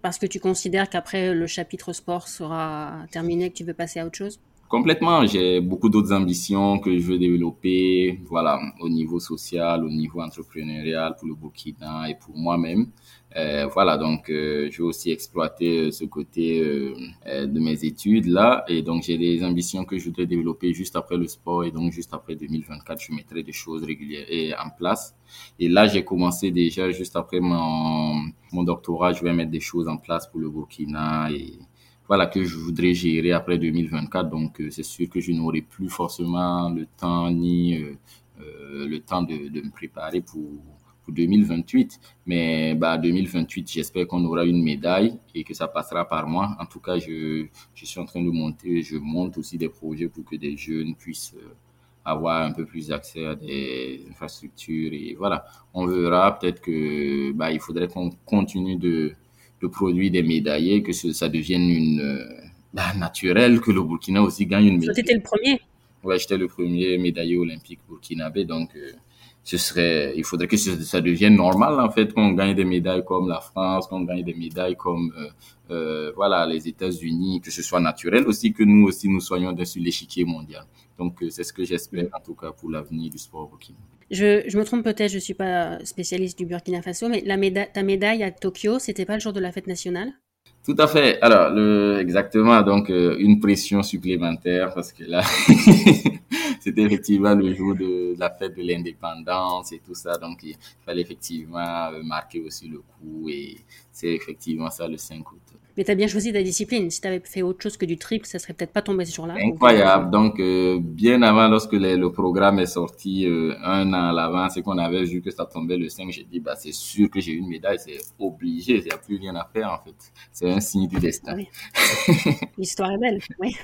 Parce que tu considères qu'après le chapitre sport sera terminé, que tu veux passer à autre chose? Complètement, j'ai beaucoup d'autres ambitions que je veux développer, voilà, au niveau social, au niveau entrepreneurial pour le Burkina et pour moi-même. Euh, voilà, donc euh, je veux aussi exploiter euh, ce côté euh, de mes études là, et donc j'ai des ambitions que je voudrais développer juste après le sport et donc juste après 2024, je mettrai des choses régulières et en place. Et là, j'ai commencé déjà juste après mon mon doctorat, je vais mettre des choses en place pour le Burkina et voilà, que je voudrais gérer après 2024. Donc, euh, c'est sûr que je n'aurai plus forcément le temps ni euh, euh, le temps de, de, me préparer pour, pour 2028. Mais bah, 2028, j'espère qu'on aura une médaille et que ça passera par moi. En tout cas, je, je suis en train de monter, je monte aussi des projets pour que des jeunes puissent avoir un peu plus d'accès à des infrastructures et voilà. On verra peut-être que bah, il faudrait qu'on continue de le produit des médaillés, que ça devienne une euh, bah, naturelle, que le Burkina aussi gagne une médaille. C'était le premier. Ouais, j'étais le premier médaillé olympique burkinabé, donc euh, ce serait, il faudrait que ça devienne normal en fait qu'on gagne des médailles comme la France, qu'on gagne des médailles comme euh, euh, voilà les États-Unis, que ce soit naturel aussi que nous aussi nous soyons sur l'échiquier mondial. Donc c'est ce que j'espère en tout cas pour l'avenir du sport au Burkina. Je, me trompe peut-être, je suis pas spécialiste du Burkina Faso, mais la méda ta médaille à Tokyo, c'était pas le jour de la fête nationale? Tout à fait. Alors, le, exactement. Donc, euh, une pression supplémentaire parce que là, c'était effectivement le jour de, la fête de l'indépendance et tout ça. Donc, il fallait effectivement euh, marquer aussi le coup et c'est effectivement ça le 5 août. Mais tu as bien choisi ta discipline. Si tu avais fait autre chose que du triple, ça serait peut-être pas tombé ce jour-là. Incroyable. Donc, euh, bien avant, lorsque le programme est sorti euh, un an à l'avance et qu'on avait vu que ça tombait le 5, j'ai dit, bah, c'est sûr que j'ai une médaille, c'est obligé, il n'y a plus rien à faire, en fait. C'est un signe du destin. Oui. L'histoire est belle, oui.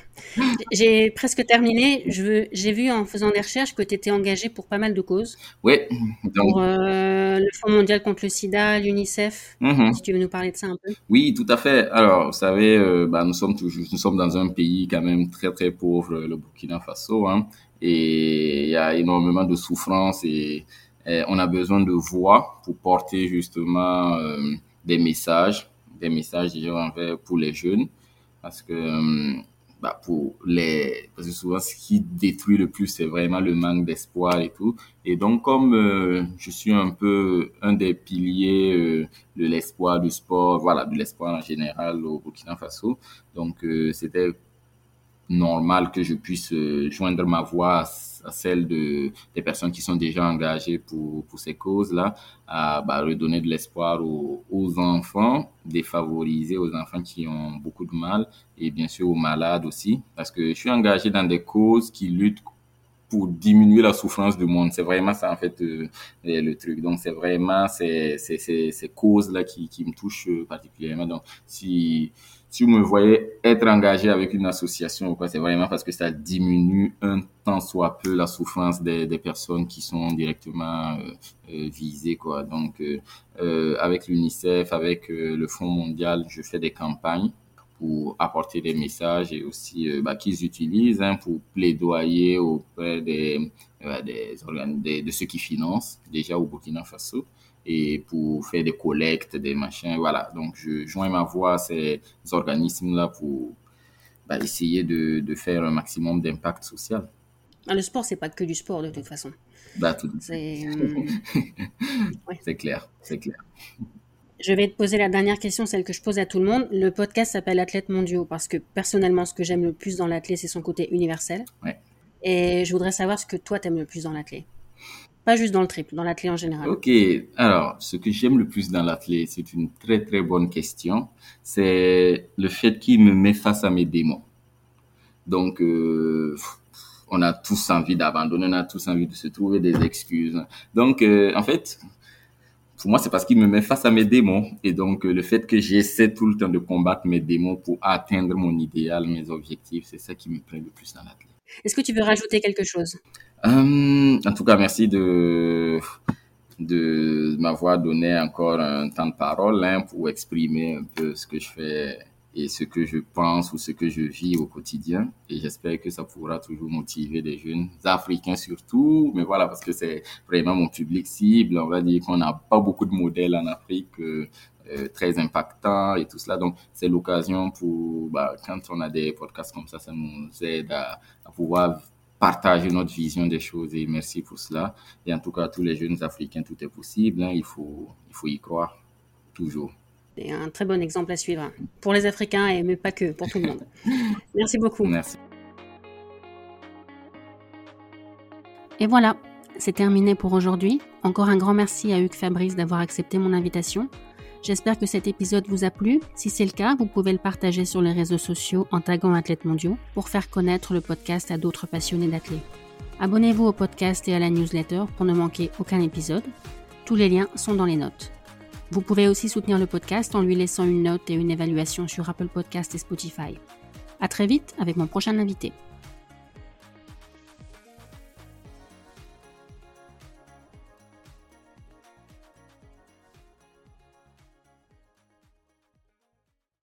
J'ai presque terminé. J'ai vu en faisant des recherches que tu étais engagé pour pas mal de causes. Oui. Donc... Pour euh, le Fonds mondial contre le sida, l'UNICEF. Mm-hmm. Si tu veux nous parler de ça un peu. Oui, tout à fait. Alors, alors, vous savez, euh, bah, nous sommes toujours, nous sommes dans un pays quand même très très pauvre, le Burkina Faso, hein, et il y a énormément de souffrance et, on a besoin de voix pour porter justement euh, des messages, des messages déjà pour les jeunes, parce que euh, bah, pour les parce que souvent ce qui détruit le plus c'est vraiment le manque d'espoir et tout. Et donc comme euh, je suis un peu un des piliers euh, de l'espoir du sport voilà de l'espoir en général au Burkina Faso donc euh, c'était normal que je puisse joindre ma voix à celle de, des personnes qui sont déjà engagées pour, pour ces causes-là, à bah, redonner de l'espoir aux, aux, enfants défavorisés, aux enfants qui ont beaucoup de mal, et bien sûr aux malades aussi, parce que je suis engagé dans des causes qui luttent pour diminuer la souffrance du monde. C'est vraiment ça, en fait, euh, le truc. Donc, c'est vraiment ces, ces, ces, causes-là qui, qui me touchent particulièrement. Donc, si si vous me voyez être engagé avec une association c'est vraiment parce que ça diminue un tant soit peu la souffrance des, personnes qui sont directement euh, euh visées. Donc, euh, avec l'UNICEF, avec le Fonds mondial, je fais des campagnes pour apporter des messages et aussi bah, qu'ils utilisent hein, pour plaidoyer auprès des, des, de ceux qui financent déjà au Burkina Faso et pour faire des collectes, des machins, voilà. Donc, je joins ma voix à ces organismes-là pour bah, essayer de, de, faire un maximum d'impact social. Ah, le sport, c'est pas que du sport de toute façon. Bah, tout c'est ouais. clair, c'est clair. Je vais te poser la dernière question, celle que je pose à tout le monde. Le podcast s'appelle Athlète mondiaux parce que personnellement, ce que j'aime le plus dans l'athlète, c'est son côté universel. Ouais. Et je voudrais savoir ce que toi, t'aimes le plus dans l'athlète. Pas juste dans le triple, dans l'athlète en général. Ok, alors ce que j'aime le plus dans l'athlète, c'est une très très bonne question. C'est le fait qu'il me met face à mes démons. Donc, euh, on a tous envie d'abandonner, on a tous envie de se trouver des excuses. Donc, euh, en fait, pour moi, c'est parce qu'il me met face à mes démons. Et donc, euh, le fait que j'essaie tout le temps de combattre mes démons pour atteindre mon idéal, mes objectifs, c'est ça qui me plaît le plus dans l'athlète. Est-ce que tu veux rajouter quelque chose? Euh, En tout cas, merci de de m'avoir donné encore un temps de parole hein, pour exprimer un peu ce que je fais et ce que je pense ou ce que je vis au quotidien. Et j'espère que ça pourra toujours motiver des jeunes africains surtout. Mais voilà, parce que c'est vraiment mon public cible. On va dire qu'on n'a pas beaucoup de modèles en Afrique. Euh, euh, très impactants et tout cela. Donc, c'est l'occasion pour, bah, quand on a des podcasts comme ça, ça nous aide à, à pouvoir partager notre vision des choses et merci pour cela. Et en tout cas, tous les jeunes Africains, tout est possible. Hein, il, faut, il faut y croire toujours. C'est un très bon exemple à suivre pour les Africains et mais pas que, pour tout le monde. Merci beaucoup. Merci. Et voilà, c'est terminé pour aujourd'hui. Encore un grand merci à Hugues Fabrice d'avoir accepté mon invitation. J'espère que cet épisode vous a plu. Si c'est le cas, vous pouvez le partager sur les réseaux sociaux en taguant Athlètes Mondiaux pour faire connaître le podcast à d'autres passionnés d'athlètes. Abonnez-vous au podcast et à la newsletter pour ne manquer aucun épisode. Tous les liens sont dans les notes. Vous pouvez aussi soutenir le podcast en lui laissant une note et une évaluation sur Apple Podcast et Spotify. À très vite avec mon prochain invité.